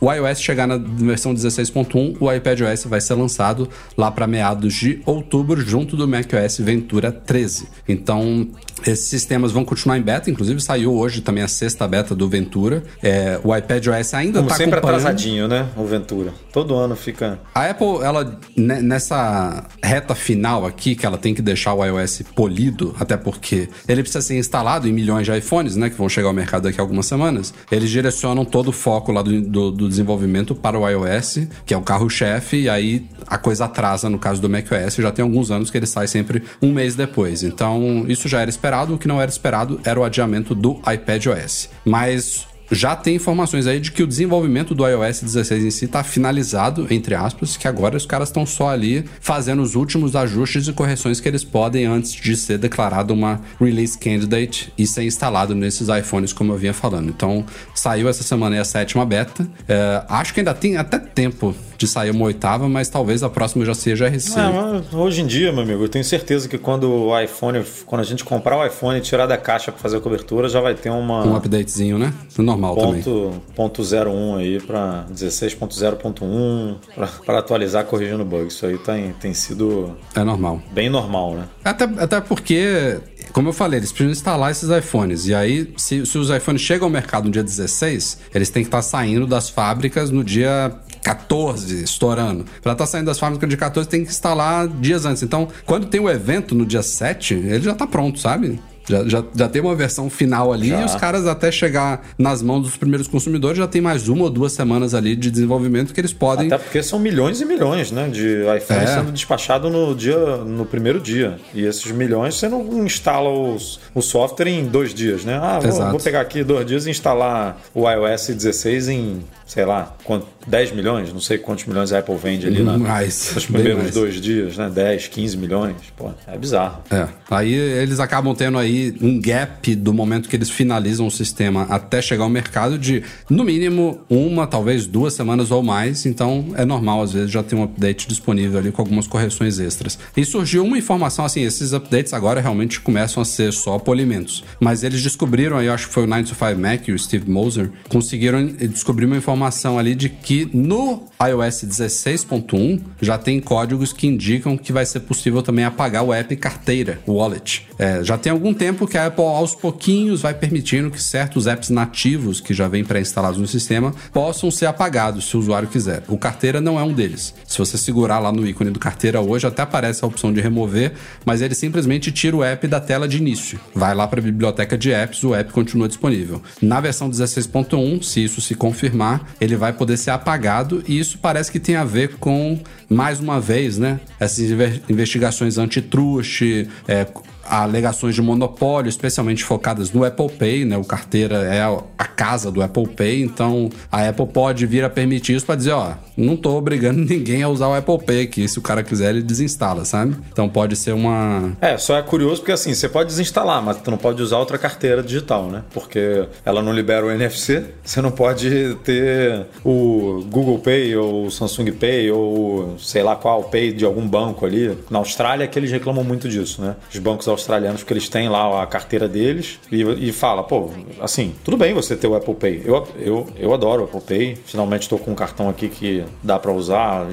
Speaker 4: o iOS chegar na versão 16.1, o iPadOS vai ser lançado lá para meados de outubro, junto do macOS Ventura 13. Então, esses sistemas vão continuar em beta. Inclusive, saiu hoje também a sexta beta do Ventura. É, o iPadOS ainda está
Speaker 5: sempre atrasadinho, né? O Ventura. Todo ano fica.
Speaker 4: A Apple, ela ne- nessa reta final aqui, que ela tem que deixar o iOS polido, até porque ele precisa ser instalado em milhões de iPhones, né, que vão chegar ao mercado daqui a algumas semanas. Eles direcionam todo o foco lá do, do- desenvolvimento para o iOS, que é o carro-chefe, e aí a coisa atrasa no caso do macOS. Já tem alguns anos que ele sai sempre um mês depois. Então, isso já era esperado. O que não era esperado era o adiamento do iPadOS. Mas já tem informações aí de que o desenvolvimento do iOS 16 em si está finalizado, entre aspas, que agora os caras estão só ali fazendo os últimos ajustes e correções que eles podem antes de ser declarado uma release candidate e ser instalado nesses iPhones, como eu vinha falando. Então, saiu essa semana aí a sétima beta. É, acho que ainda tem até tempo de sair uma oitava, mas talvez a próxima já seja RC.
Speaker 5: Ah, mas hoje em dia, meu amigo, eu tenho certeza que quando o iPhone, quando a gente comprar o iPhone e tirar da caixa para fazer a cobertura, já vai ter uma
Speaker 4: Um updatezinho, né? Normal também.
Speaker 5: ponto, ponto 01 aí para 16.0.1 para atualizar corrigindo bugs. Isso aí tem, tem sido
Speaker 4: É normal.
Speaker 5: bem normal, né?
Speaker 4: Até, até porque, como eu falei, eles precisam instalar esses iPhones. E aí, se, se os iPhones chegam ao mercado no dia 16, eles têm que estar saindo das fábricas no dia 14, estourando. Pra estar saindo das fábricas de 14, tem que instalar dias antes. Então, quando tem o evento no dia 7, ele já tá pronto, sabe? Já, já, já tem uma versão final ali
Speaker 5: Já.
Speaker 4: e os caras até chegar nas mãos dos primeiros consumidores já tem mais uma ou duas semanas ali de desenvolvimento que eles podem
Speaker 5: Até porque são milhões e milhões, né, de iPhone
Speaker 4: É.
Speaker 5: sendo despachado no dia, no primeiro dia. E esses milhões você não instala os, o software em dois dias, né? Ah, vou, vou pegar aqui dois dias e instalar o iOS 16 em, sei lá, quanto, 10 milhões? Não sei quantos milhões a Apple vende ali na,
Speaker 4: Mais,
Speaker 5: nos primeiros dois dias, né? 10, 15 milhões. Pô, é bizarro.
Speaker 4: É, aí eles acabam tendo aí um gap do momento que eles finalizam o sistema até chegar ao mercado de, no mínimo, uma, talvez duas semanas ou mais. Então é normal, às vezes, já ter um update disponível ali com algumas correções extras. E surgiu uma informação assim: esses updates agora realmente começam a ser só polimentos. Mas eles descobriram aí, eu acho que foi o 925 Mac e o Steve Moser, conseguiram descobrir uma informação ali de que no iOS 16.1 já tem códigos que indicam que vai ser possível também apagar o app carteira, o wallet. É, já tem algum tempo tempo que a Apple, aos pouquinhos, vai permitindo que certos apps nativos que já vêm pré-instalados no sistema possam ser apagados se o usuário quiser. O Carteira não é um deles. Se você segurar lá no ícone do Carteira hoje, até aparece a opção de remover, mas ele simplesmente tira o app da tela de início. Vai lá para a biblioteca de apps, o app continua disponível. Na versão 16.1, se isso se confirmar, ele vai poder ser apagado e isso parece que tem a ver com, mais uma vez, né, essas investigações antitruste, é, alegações de monopólio, especialmente focadas no Apple Pay, né? O carteira é a casa do Apple Pay, então a Apple pode vir a permitir isso para dizer, ó, não tô obrigando ninguém a usar o Apple Pay aqui, se o cara quiser ele desinstala, sabe? Então pode ser uma
Speaker 5: É, só é curioso porque assim, você pode desinstalar, mas tu não pode usar outra carteira digital, né? Porque ela não libera o NFC, você não pode ter o Google Pay ou o Samsung Pay ou sei lá qual Pay de algum banco ali. Na Austrália que eles reclamam muito disso, né? Os bancos australianos, porque eles têm lá a carteira deles e, e fala, pô, assim, tudo bem você ter o Apple Pay. Eu, eu, eu adoro o Apple Pay. Finalmente estou com um cartão aqui que dá para usar.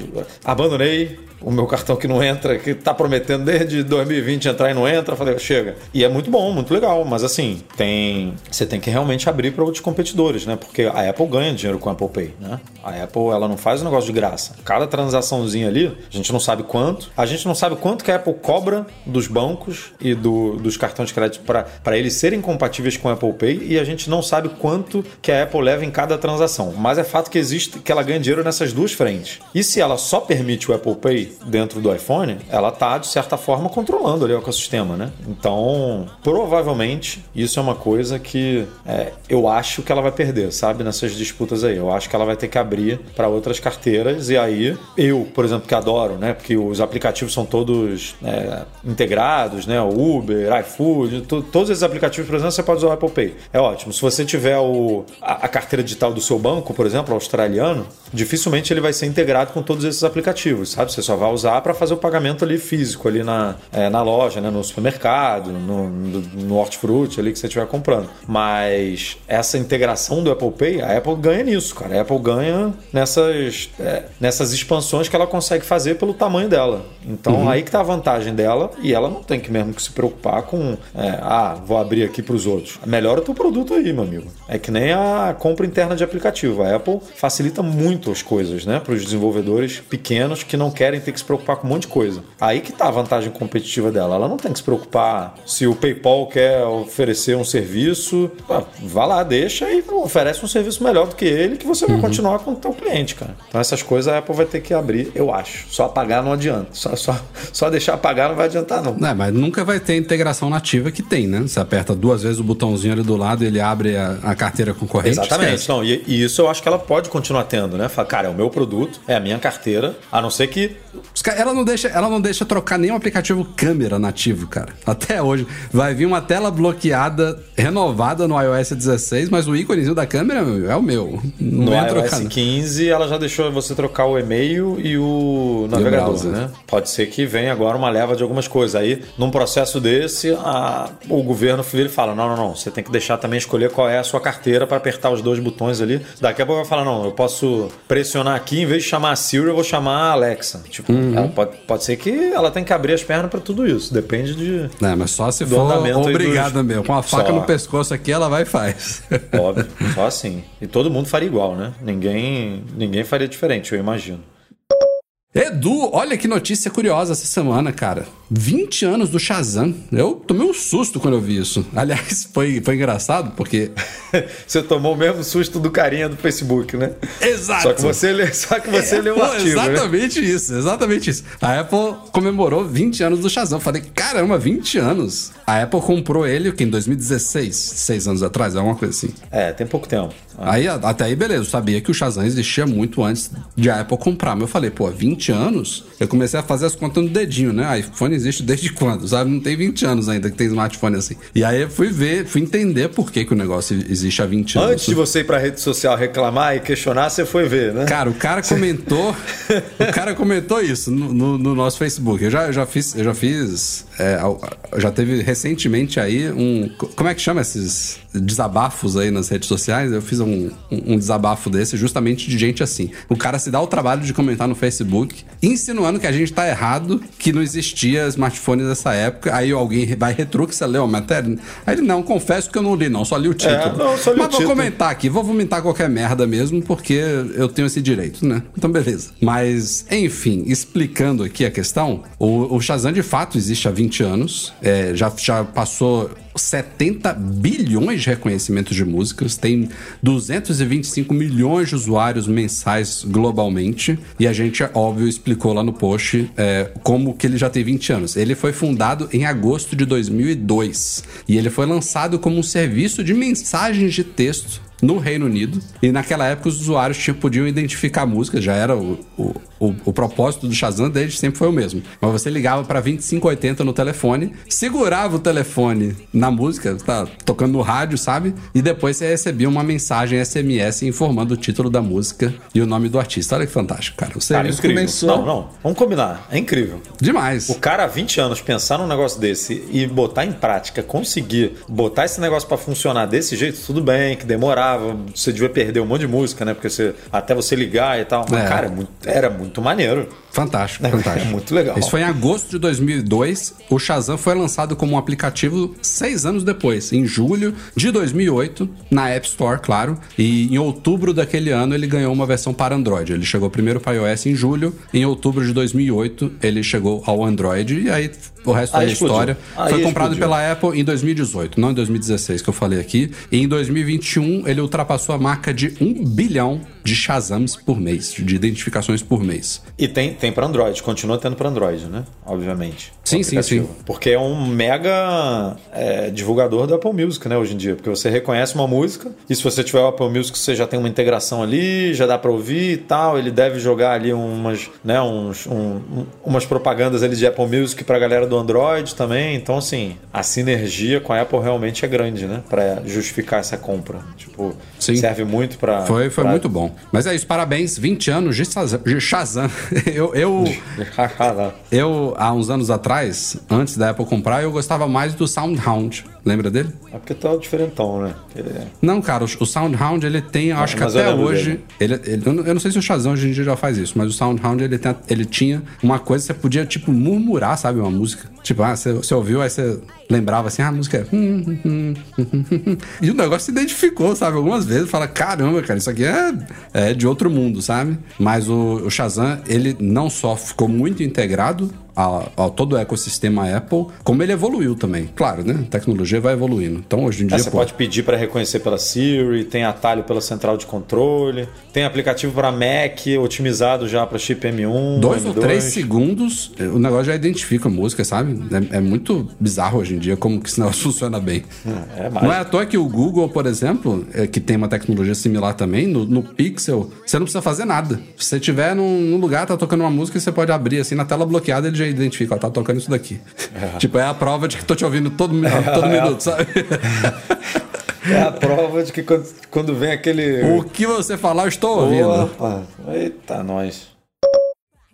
Speaker 5: Abandonei o meu cartão que não entra, que tá prometendo desde 2020 entrar e não entra, falei, chega. E é muito bom, muito legal, mas assim, tem, você tem que realmente abrir para outros competidores, né? Porque a Apple ganha dinheiro com a Apple Pay, né? A Apple, ela não faz um negócio de graça. Cada transaçãozinha ali, a gente não sabe quanto, a gente não sabe quanto que a Apple cobra dos bancos e do, dos cartões de crédito para eles serem compatíveis com a Apple Pay e a gente não sabe quanto que a Apple leva em cada transação. Mas é fato que existe que ela ganha dinheiro nessas duas frentes. E se ela só permite o Apple Pay dentro do iPhone, ela tá de certa forma controlando ali o ecossistema, né? Então, provavelmente isso é uma coisa que é, eu acho que ela vai perder, sabe? Nessas disputas aí. Eu acho que ela vai ter que abrir para outras carteiras e aí eu, por exemplo, que adoro, né? Porque os aplicativos são todos é, integrados, né? Uber, iFood, todos esses aplicativos, por exemplo, você pode usar o Apple Pay. É ótimo. Se você tiver o, a, a carteira digital do seu banco, por exemplo, australiano, dificilmente ele vai ser integrado com todos esses aplicativos, sabe? Você só vai usar para fazer o pagamento ali físico, ali na, é, na loja, né? no supermercado, no, no, no hortifruti ali que você estiver comprando. Mas essa integração do Apple Pay, a Apple ganha nisso, cara. A Apple ganha nessas, é, nessas expansões que ela consegue fazer pelo tamanho dela. Então uhum. aí que tá a vantagem dela e ela não tem que mesmo que se preocupar com, é, ah, vou abrir aqui para os outros. Melhora o teu produto aí, meu amigo. É que nem a compra interna de aplicativo. A Apple facilita muito as coisas, né, para os desenvolvedores pequenos que não querem ter que se preocupar com um monte de coisa. Aí que tá a vantagem competitiva dela. Ela não tem que se preocupar se o PayPal quer oferecer um serviço. vá lá, deixa e oferece um serviço melhor do que ele que você vai uhum. continuar com o teu cliente, cara. Então essas coisas a Apple vai ter que abrir, eu acho. Só apagar não adianta. Só, só, só deixar apagar não vai adiantar, não.
Speaker 4: É, mas nunca vai ter integração nativa que tem, né? Você aperta duas vezes o botãozinho ali do lado e ele abre a, a carteira concorrente.
Speaker 5: Exatamente. Não, e, e, isso eu acho que ela pode continuar tendo, né? Fala, cara, é o meu produto, é a minha carteira, a não ser que
Speaker 4: ela não deixa, ela não deixa trocar nenhum aplicativo câmera nativo, cara. Até hoje. Vai vir uma tela bloqueada, renovada no iOS 16, mas o íconezinho da câmera é o meu.
Speaker 5: Não no iOS trocar, 15, ela já deixou você trocar o e-mail e o navegador, e o né? Pode ser que venha agora uma leva de algumas coisas. Aí, num processo desse, a, o governo ele fala: não, não, não, você tem que deixar também escolher qual é a sua carteira para apertar os dois botões ali. Daqui a pouco vai falar: não, eu posso pressionar aqui, em vez de chamar a Siri, eu vou chamar a Alexa. Tipo, uhum. pode, pode ser que ela tenha que abrir as pernas para tudo isso. Depende de.
Speaker 4: É, mas só se for obrigada dos... meu. Com a faca só. no pescoço aqui, ela vai e faz.
Speaker 5: Óbvio, só assim. E todo mundo faria igual, né? Ninguém, ninguém faria diferente, eu imagino.
Speaker 4: Edu, olha que notícia curiosa essa semana, cara. 20 anos do Shazam. Eu tomei um susto quando eu vi isso. Aliás, foi, foi engraçado porque.
Speaker 5: você tomou o mesmo susto do carinha do Facebook, né?
Speaker 4: Exato.
Speaker 5: Só que você, lê, só que você é, leu o artigo.
Speaker 4: Né? Exatamente né? isso, exatamente isso. A Apple comemorou 20 anos do Shazam. Eu falei, caramba, 20 anos. A Apple comprou ele que em 2016, seis anos atrás, alguma coisa assim.
Speaker 5: É, tem pouco tempo.
Speaker 4: Ah. Aí, até aí, beleza, eu sabia que o Shazam existia muito antes de a Apple comprar. Mas eu falei, pô, 20 anos? Eu comecei a fazer as contas no dedinho, né? iPhone existe desde quando, sabe? Não tem 20 anos ainda que tem smartphone assim. E aí eu fui ver, fui entender por que, que o negócio existe há 20 anos.
Speaker 5: Antes de você ir pra rede social reclamar e questionar, você foi ver, né?
Speaker 4: Cara, o cara comentou. o cara comentou isso no, no, no, nosso Facebook. Eu já, eu já fiz. Eu já fiz. É, já teve recentemente aí um. Como é que chama esses desabafos aí nas redes sociais? Eu fiz um, um desabafo desse justamente de gente assim. O cara se dá o trabalho de comentar no Facebook insinuando que a gente tá errado, que não existia smartphone nessa época. Aí alguém vai retruque, você leu a matéria? Aí ele, não, confesso que eu não li, não, só li o título.
Speaker 5: É, não, só li o
Speaker 4: Mas vou
Speaker 5: título.
Speaker 4: comentar aqui, vou vomitar qualquer merda mesmo, porque eu tenho esse direito, né? Então, beleza. Mas, enfim, explicando aqui a questão, o, o Shazam de fato existe há 20 anos, é, já, já passou 70 bilhões de reconhecimentos de músicas, tem 225 milhões de usuários mensais globalmente, e a gente, óbvio, explicou lá no post é, como que ele já tem 20 anos. Ele foi fundado em agosto de 2002, e ele foi lançado como um serviço de mensagens de texto no Reino Unido. E naquela época os usuários tipo, podiam identificar músicas, já era o, o, o, o propósito do Shazam desde sempre foi o mesmo. Mas você ligava para 2580 no telefone, segurava o telefone na música, tá tocando no rádio, sabe? E depois você recebia uma mensagem SMS informando o título da música e o nome do artista. Olha que fantástico, cara. O
Speaker 5: Cara,
Speaker 4: serviço
Speaker 5: incrível.
Speaker 4: começou
Speaker 5: Não, não. Vamos combinar. É incrível.
Speaker 4: demais.
Speaker 5: O cara há 20 anos pensar num negócio desse e botar em prática, conseguir botar esse negócio pra funcionar desse jeito, tudo bem, que demorava, você devia perder um monte de música, né? Porque você até você ligar e tal. Mas,
Speaker 4: É.
Speaker 5: cara, é muito- era muito maneiro.
Speaker 4: Fantástico,
Speaker 5: É
Speaker 4: fantástico.
Speaker 5: muito legal.
Speaker 4: Isso foi em agosto de 2002. O Shazam foi lançado como um aplicativo seis anos depois, em julho de 2008, na App Store, claro. E em outubro daquele ano ele ganhou uma versão para Android. Ele chegou primeiro para iOS em julho. Em outubro de 2008 ele chegou ao Android. E aí o resto
Speaker 5: Aí
Speaker 4: da
Speaker 5: explodiu.
Speaker 4: história.
Speaker 5: Aí
Speaker 4: foi comprado
Speaker 5: explodiu.
Speaker 4: pela Apple em 2018, não em 2016 que eu falei aqui. E em 2021 ele ultrapassou a marca de um bilhão de Shazams por mês, de identificações por mês.
Speaker 5: E tem, tem para Android, continua tendo para Android, né? Obviamente.
Speaker 4: Sim, sim, sim.
Speaker 5: Porque é um mega é, divulgador do Apple Music, né, hoje em dia. Porque você reconhece uma música e se você tiver o Apple Music, você já tem uma integração ali, já dá para ouvir e tal. Ele deve jogar ali umas, né, uns, um- um- umas propagandas ali de Apple Music pra galera do Android também. Então, assim, a sinergia com a Apple realmente é grande, né? Pra justificar essa compra. Tipo,
Speaker 4: Sim.
Speaker 5: serve muito pra...
Speaker 4: Foi, foi
Speaker 5: pra-
Speaker 4: muito bom. Mas é isso, parabéns, 20 anos de Shazam. de Shazam. Eu, eu, eu, há uns anos atrás, antes da Apple comprar, eu gostava mais do SoundHound. Lembra dele?
Speaker 5: é porque tá diferentão, né? Ele é-
Speaker 4: Não, cara, o, o SoundHound ele tem, eu acho que até hoje. Ele, ele- eu, não, sei se o Shazam hoje em dia já faz isso, mas o SoundHound ele, tem- ele tinha uma coisa que você podia, tipo, murmurar, sabe? Uma música. Tipo, ah, você, você ouviu, aí você lembrava assim, ah, a música é. hum, hum, hum. E o negócio se identificou, sabe? Algumas vezes fala, caramba, cara, isso aqui é, é de outro mundo, sabe? Mas o, o Shazam, ele não só ficou muito integrado a, a todo o ecossistema Apple, como ele evoluiu também. Claro, né? A tecnologia vai evoluindo. Então, hoje em dia,
Speaker 5: É, você
Speaker 4: pô,
Speaker 5: pode pedir para reconhecer pela Siri, tem atalho pela central de controle, tem aplicativo para Mac otimizado já para chip M1.
Speaker 4: Dois ou
Speaker 5: M2.
Speaker 4: três segundos, o negócio já identifica a música, sabe? É, é muito bizarro hoje em dia como que esse negócio funciona bem.
Speaker 5: É
Speaker 4: Não é à toa que o Google, por exemplo, é, que tem uma tecnologia similar também, no, no Pixel, você não precisa fazer nada. Se você estiver num, num lugar, tá tocando uma música, você pode abrir assim na tela bloqueada, ele já identifica, ó, tá tocando isso daqui. Tipo, é a prova de que tô te ouvindo todo, mi- todo minuto, sabe?
Speaker 5: É a prova de que quando, quando vem aquele.
Speaker 4: o que você falar, eu estou ouvindo.
Speaker 5: Opa, eita, nós.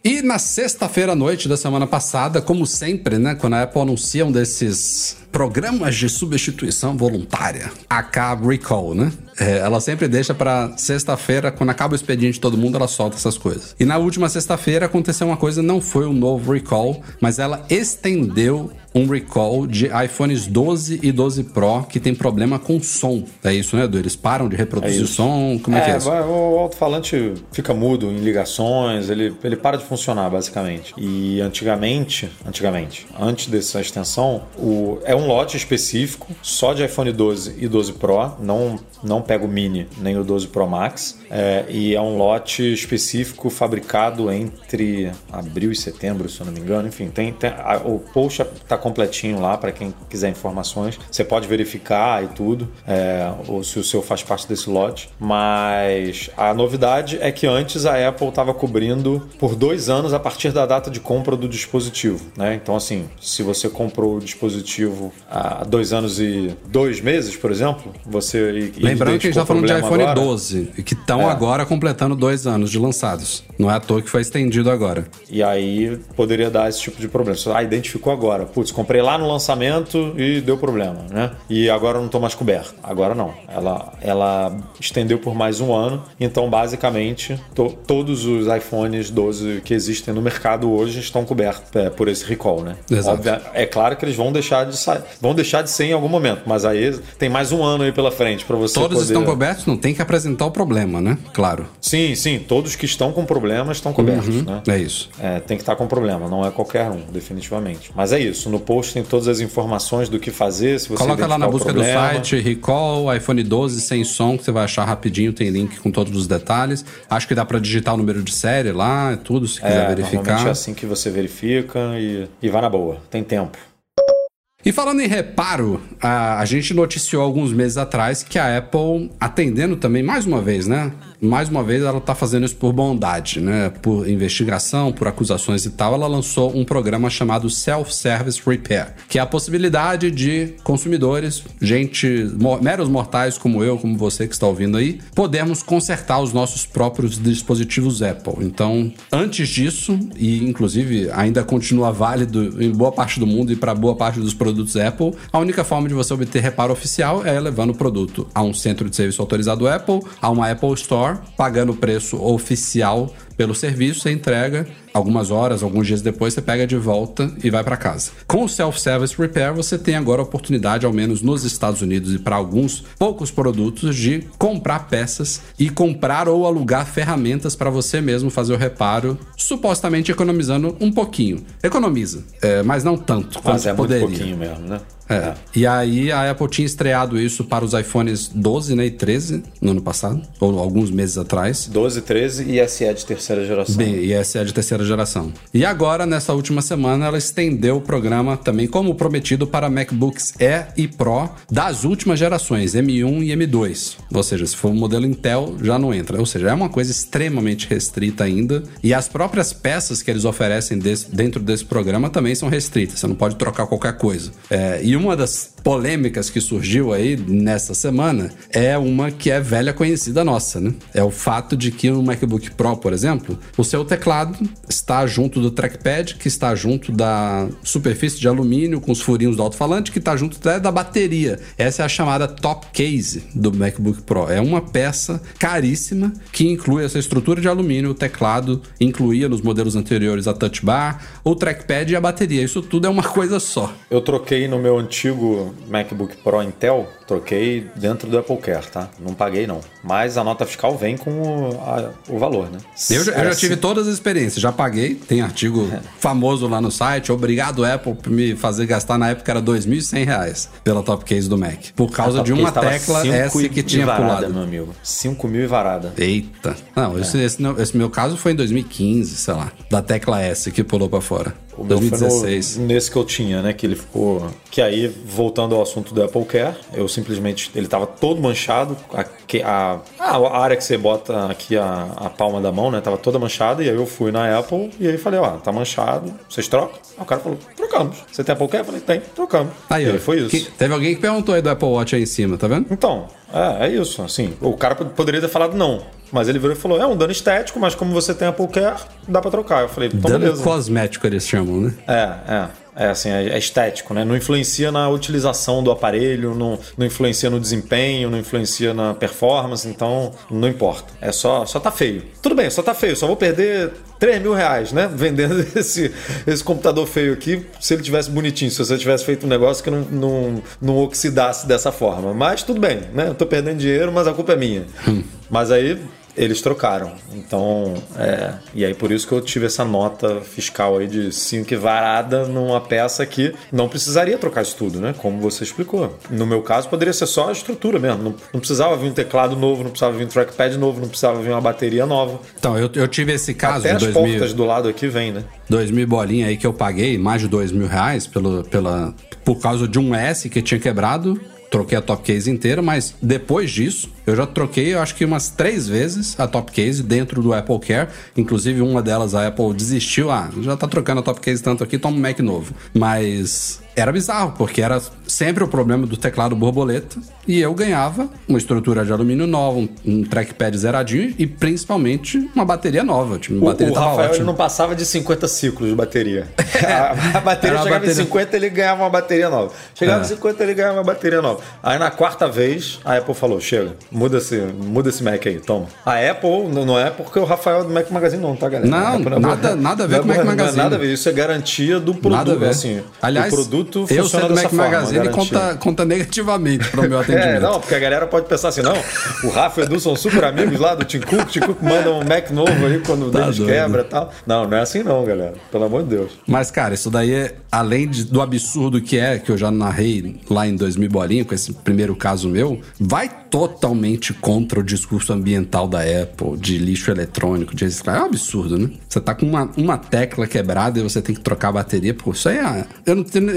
Speaker 4: E na sexta-feira à noite da semana passada, como sempre, né, quando a Apple anuncia um desses programas de substituição voluntária, a Cab Recall, né? É, ela sempre deixa pra sexta-feira, quando acaba o expediente de todo mundo, ela solta essas coisas. E na última sexta-feira aconteceu uma coisa, não foi um novo recall, mas ela estendeu um recall de iPhones 12 e 12 Pro que tem problema com som. É isso, né, Edu? Eles param de reproduzir o som? Como é, que é isso?
Speaker 5: vai- o alto-falante fica mudo em ligações, ele, ele para de funcionar, basicamente. E antigamente, antigamente, antes dessa extensão, o, é um lote específico só de iPhone 12 e 12 Pro, não, não pega o Mini nem o 12 Pro Max, é, e é um lote específico fabricado entre abril e setembro, se eu não me engano. Enfim, tem, tem- a- o post tá completinho lá para quem quiser informações. Você pode verificar e tudo, é, ou se o seu faz parte desse lote. Mas a novidade é que antes a Apple estava cobrindo por dois anos a partir da data de compra do dispositivo. Né? Então, assim, se você comprou o dispositivo há dois anos e dois meses, por exemplo, você.
Speaker 4: Lembrando que a gente está falando de iPhone
Speaker 5: agora,
Speaker 4: 12, que estão
Speaker 5: É.
Speaker 4: agora completando dois anos de lançados. Não é à toa que foi estendido agora.
Speaker 5: E aí poderia dar esse tipo de problema. Você, ah, identificou agora. Putz, comprei lá no lançamento e deu problema, né? E agora eu não tô mais coberto. Agora não. Ela, ela estendeu por mais um ano. Então, basicamente, to- todos os iPhones 12 que existem no mercado hoje estão cobertos é, por esse recall, né?
Speaker 4: Exato.
Speaker 5: É claro que eles vão deixar de sair, vão deixar de ser em algum momento, mas aí tem mais um ano aí pela frente para você
Speaker 4: Todos
Speaker 5: poder...
Speaker 4: estão cobertos, não tem que apresentar o problema, né? Claro.
Speaker 5: Sim, sim, todos que estão com problema estão cobertos, né?
Speaker 4: É isso.
Speaker 5: É, tem que estar com problema, não é qualquer um, definitivamente. Mas é isso, no post tem todas as informações do que fazer, se você
Speaker 4: Coloca lá na busca do site, recall, iPhone 12 sem som, que você vai achar rapidinho, tem link com todos os detalhes. Acho que dá pra digitar o número de série lá, é tudo, se quiser
Speaker 5: É,
Speaker 4: verificar.
Speaker 5: normalmente é assim que você verifica e, e vai na boa, tem tempo.
Speaker 4: E falando em reparo, a, a gente noticiou alguns meses atrás que a Apple, atendendo também, mais uma vez, né? Mais uma vez ela tá fazendo isso por bondade, né? Por investigação, por acusações e tal. Ela lançou um programa chamado Self-Service Repair, que é a possibilidade de consumidores, gente, meros mortais como eu, como você que está ouvindo aí, podermos consertar os nossos próprios dispositivos Apple. Então, antes disso, e inclusive ainda continua válido em boa parte do mundo e para boa parte dos produtos Apple, a única forma de você obter reparo oficial é levando o produto a um centro de serviço autorizado Apple, a uma Apple Store, pagando o preço oficial pelo serviço, você entrega algumas horas, alguns dias depois, você pega de volta e vai para casa. Com o Self-Service Repair, você tem agora a oportunidade, ao menos nos Estados Unidos e para alguns poucos produtos, de comprar peças e comprar ou alugar ferramentas para você mesmo fazer o reparo, supostamente economizando um pouquinho. Economiza, é, mas não tanto quanto
Speaker 5: Mas é
Speaker 4: poderia.
Speaker 5: muito pouquinho mesmo, né?
Speaker 4: É. E aí a Apple tinha estreado isso para os iPhones 12 né, e 13 no ano passado, ou alguns meses atrás.
Speaker 5: 12, 13 e SE de terceira geração.
Speaker 4: Bem, e essa é de terceira geração. E agora, nessa última semana, ela estendeu o programa também, como prometido, para MacBooks E e Pro das últimas gerações, M1 e M2. Ou seja, se for um modelo Intel, já não entra. Ou seja, é uma coisa extremamente restrita ainda. E as próprias peças que eles oferecem desse- dentro desse programa também são restritas. Você não pode trocar qualquer coisa. É, e uma das polêmicas que surgiu aí nessa semana é uma que é velha conhecida nossa, né? É o fato de que no MacBook Pro, por exemplo, o seu teclado está junto do trackpad, que está junto da superfície de alumínio com os furinhos do alto-falante, que está junto até da bateria. Essa é a chamada top case do MacBook Pro. É uma peça caríssima que inclui essa estrutura de alumínio, o teclado incluía nos modelos anteriores a touch bar, o trackpad e a bateria. Isso tudo é uma coisa só.
Speaker 5: Eu troquei no meu antigo MacBook Pro Intel, troquei dentro do Apple Care, tá? Não paguei não. Mas a nota fiscal vem com o, a- o valor, né?
Speaker 4: Eu, já- eu
Speaker 5: Era
Speaker 4: já tive todas as experiências, já paguei, tem artigo famoso lá no site. Obrigado, Apple, por me fazer gastar na época era 2.100 reais pela top case do Mac. Por causa de uma tecla S que tinha
Speaker 5: varada,
Speaker 4: pulado.
Speaker 5: meu amigo. 5 mil e varada.
Speaker 4: Eita. Não, esse, esse, não- esse meu caso foi em 2015, sei lá. Da tecla S que pulou pra fora.
Speaker 5: O meu foi
Speaker 4: 2016.
Speaker 5: no- nesse que eu tinha, né? Que ele ficou. Que aí, voltando ao assunto do Apple Care, eu simplesmente. Ele tava todo manchado. A, a, a área que você bota aqui, a, a palma da mão, né? Tava toda manchada. E aí eu fui na Apple e aí falei: Ó, tá manchado, vocês trocam? Aí o cara falou: Trocamos. Você tem Apple Care? Eu falei: Tem, trocamos.
Speaker 4: Aí,
Speaker 5: e aí foi isso.
Speaker 4: que- teve alguém que perguntou aí do Apple Watch aí em cima, tá vendo?
Speaker 5: Então, é, é isso, assim. O cara pod- poderia ter falado não. Mas ele virou e falou: é um dano estético, mas como você tem Apple Care, dá pra trocar. Eu falei, então
Speaker 4: Dano
Speaker 5: beleza.
Speaker 4: cosmético eles chamam, né?
Speaker 5: É, é. É assim, é é estético, né? Não influencia na utilização do aparelho, não, não influencia no desempenho, não influencia na performance, então não importa. É só, só tá feio. Tudo bem, só tá feio, só vou perder 3 mil reais, né? Vendendo esse, esse computador feio aqui, se ele tivesse bonitinho, se você tivesse feito um negócio que não, não, não oxidasse dessa forma. Mas tudo bem, né? Eu tô perdendo dinheiro, mas a culpa é minha. Mas aí eles trocaram. Então, é. E aí por isso que eu tive essa nota fiscal aí de 5 varada numa peça que não precisaria trocar isso tudo, né? Como você explicou. No meu caso, poderia ser só a estrutura mesmo. Não, não precisava vir um teclado novo, não precisava vir um trackpad novo, não precisava vir uma bateria nova.
Speaker 4: Então, eu, eu tive esse caso
Speaker 5: Até as
Speaker 4: 2000,
Speaker 5: portas do lado aqui vem, né?
Speaker 4: 2000 bolinha aí que eu paguei, mais de 2 mil reais pelo, pela, por causa de um S que tinha quebrado. Troquei a top case inteira, mas depois disso, Eu já troquei, eu acho que umas três vezes a top case dentro do Apple Care. Inclusive, uma delas a Apple desistiu. Ah, já tá trocando a top case tanto aqui, toma um Mac novo. Mas era bizarro, porque era sempre o problema do teclado borboleta. E eu ganhava uma estrutura de alumínio nova, um, um trackpad zeradinho e principalmente uma bateria nova. Tipo,
Speaker 5: O,
Speaker 4: bateria
Speaker 5: o Rafael
Speaker 4: ótima.
Speaker 5: não passava de 50 ciclos de bateria. A, a bateria chegava
Speaker 4: bateria-
Speaker 5: em 50, ele ganhava uma bateria nova. Chegava
Speaker 4: É.
Speaker 5: em 50, ele ganhava uma bateria nova. Aí na quarta vez, a Apple falou: chega, muda esse, muda esse Mac aí, toma. A Apple não é porque o Rafael é do Mac Magazine, não, tá, galera?
Speaker 4: Não,
Speaker 5: Apple é
Speaker 4: nada-
Speaker 5: boa-
Speaker 4: nada a ver
Speaker 5: é
Speaker 4: com o Mac
Speaker 5: é
Speaker 4: Magazine.
Speaker 5: Nada a ver, isso é garantia do produto.
Speaker 4: Nada a ver.
Speaker 5: Assim,
Speaker 4: Aliás,
Speaker 5: o produto
Speaker 4: eu
Speaker 5: funciona
Speaker 4: sendo
Speaker 5: dessa
Speaker 4: Mac
Speaker 5: forma,
Speaker 4: Magazine conta, conta negativamente pro meu atendimento.
Speaker 5: É, não, porque a galera pode pensar assim, não, o Rafa e o Edu são super amigos lá do Tim Cook, o Tim Cook manda um Mac novo ali quando o
Speaker 4: Tá doido.
Speaker 5: quebra e tal. Não, não é assim não, galera. Pelo amor de Deus.
Speaker 4: Mas, cara, isso daí, é, além de- do absurdo que é, que eu já narrei lá em 2000 bolinho, com esse primeiro caso meu, vai totalmente contra o discurso ambiental da Apple, de lixo eletrônico, de reciclagem. É um absurdo, né? Você tá com uma, uma tecla quebrada e você tem que trocar a bateria. Pô, isso aí é,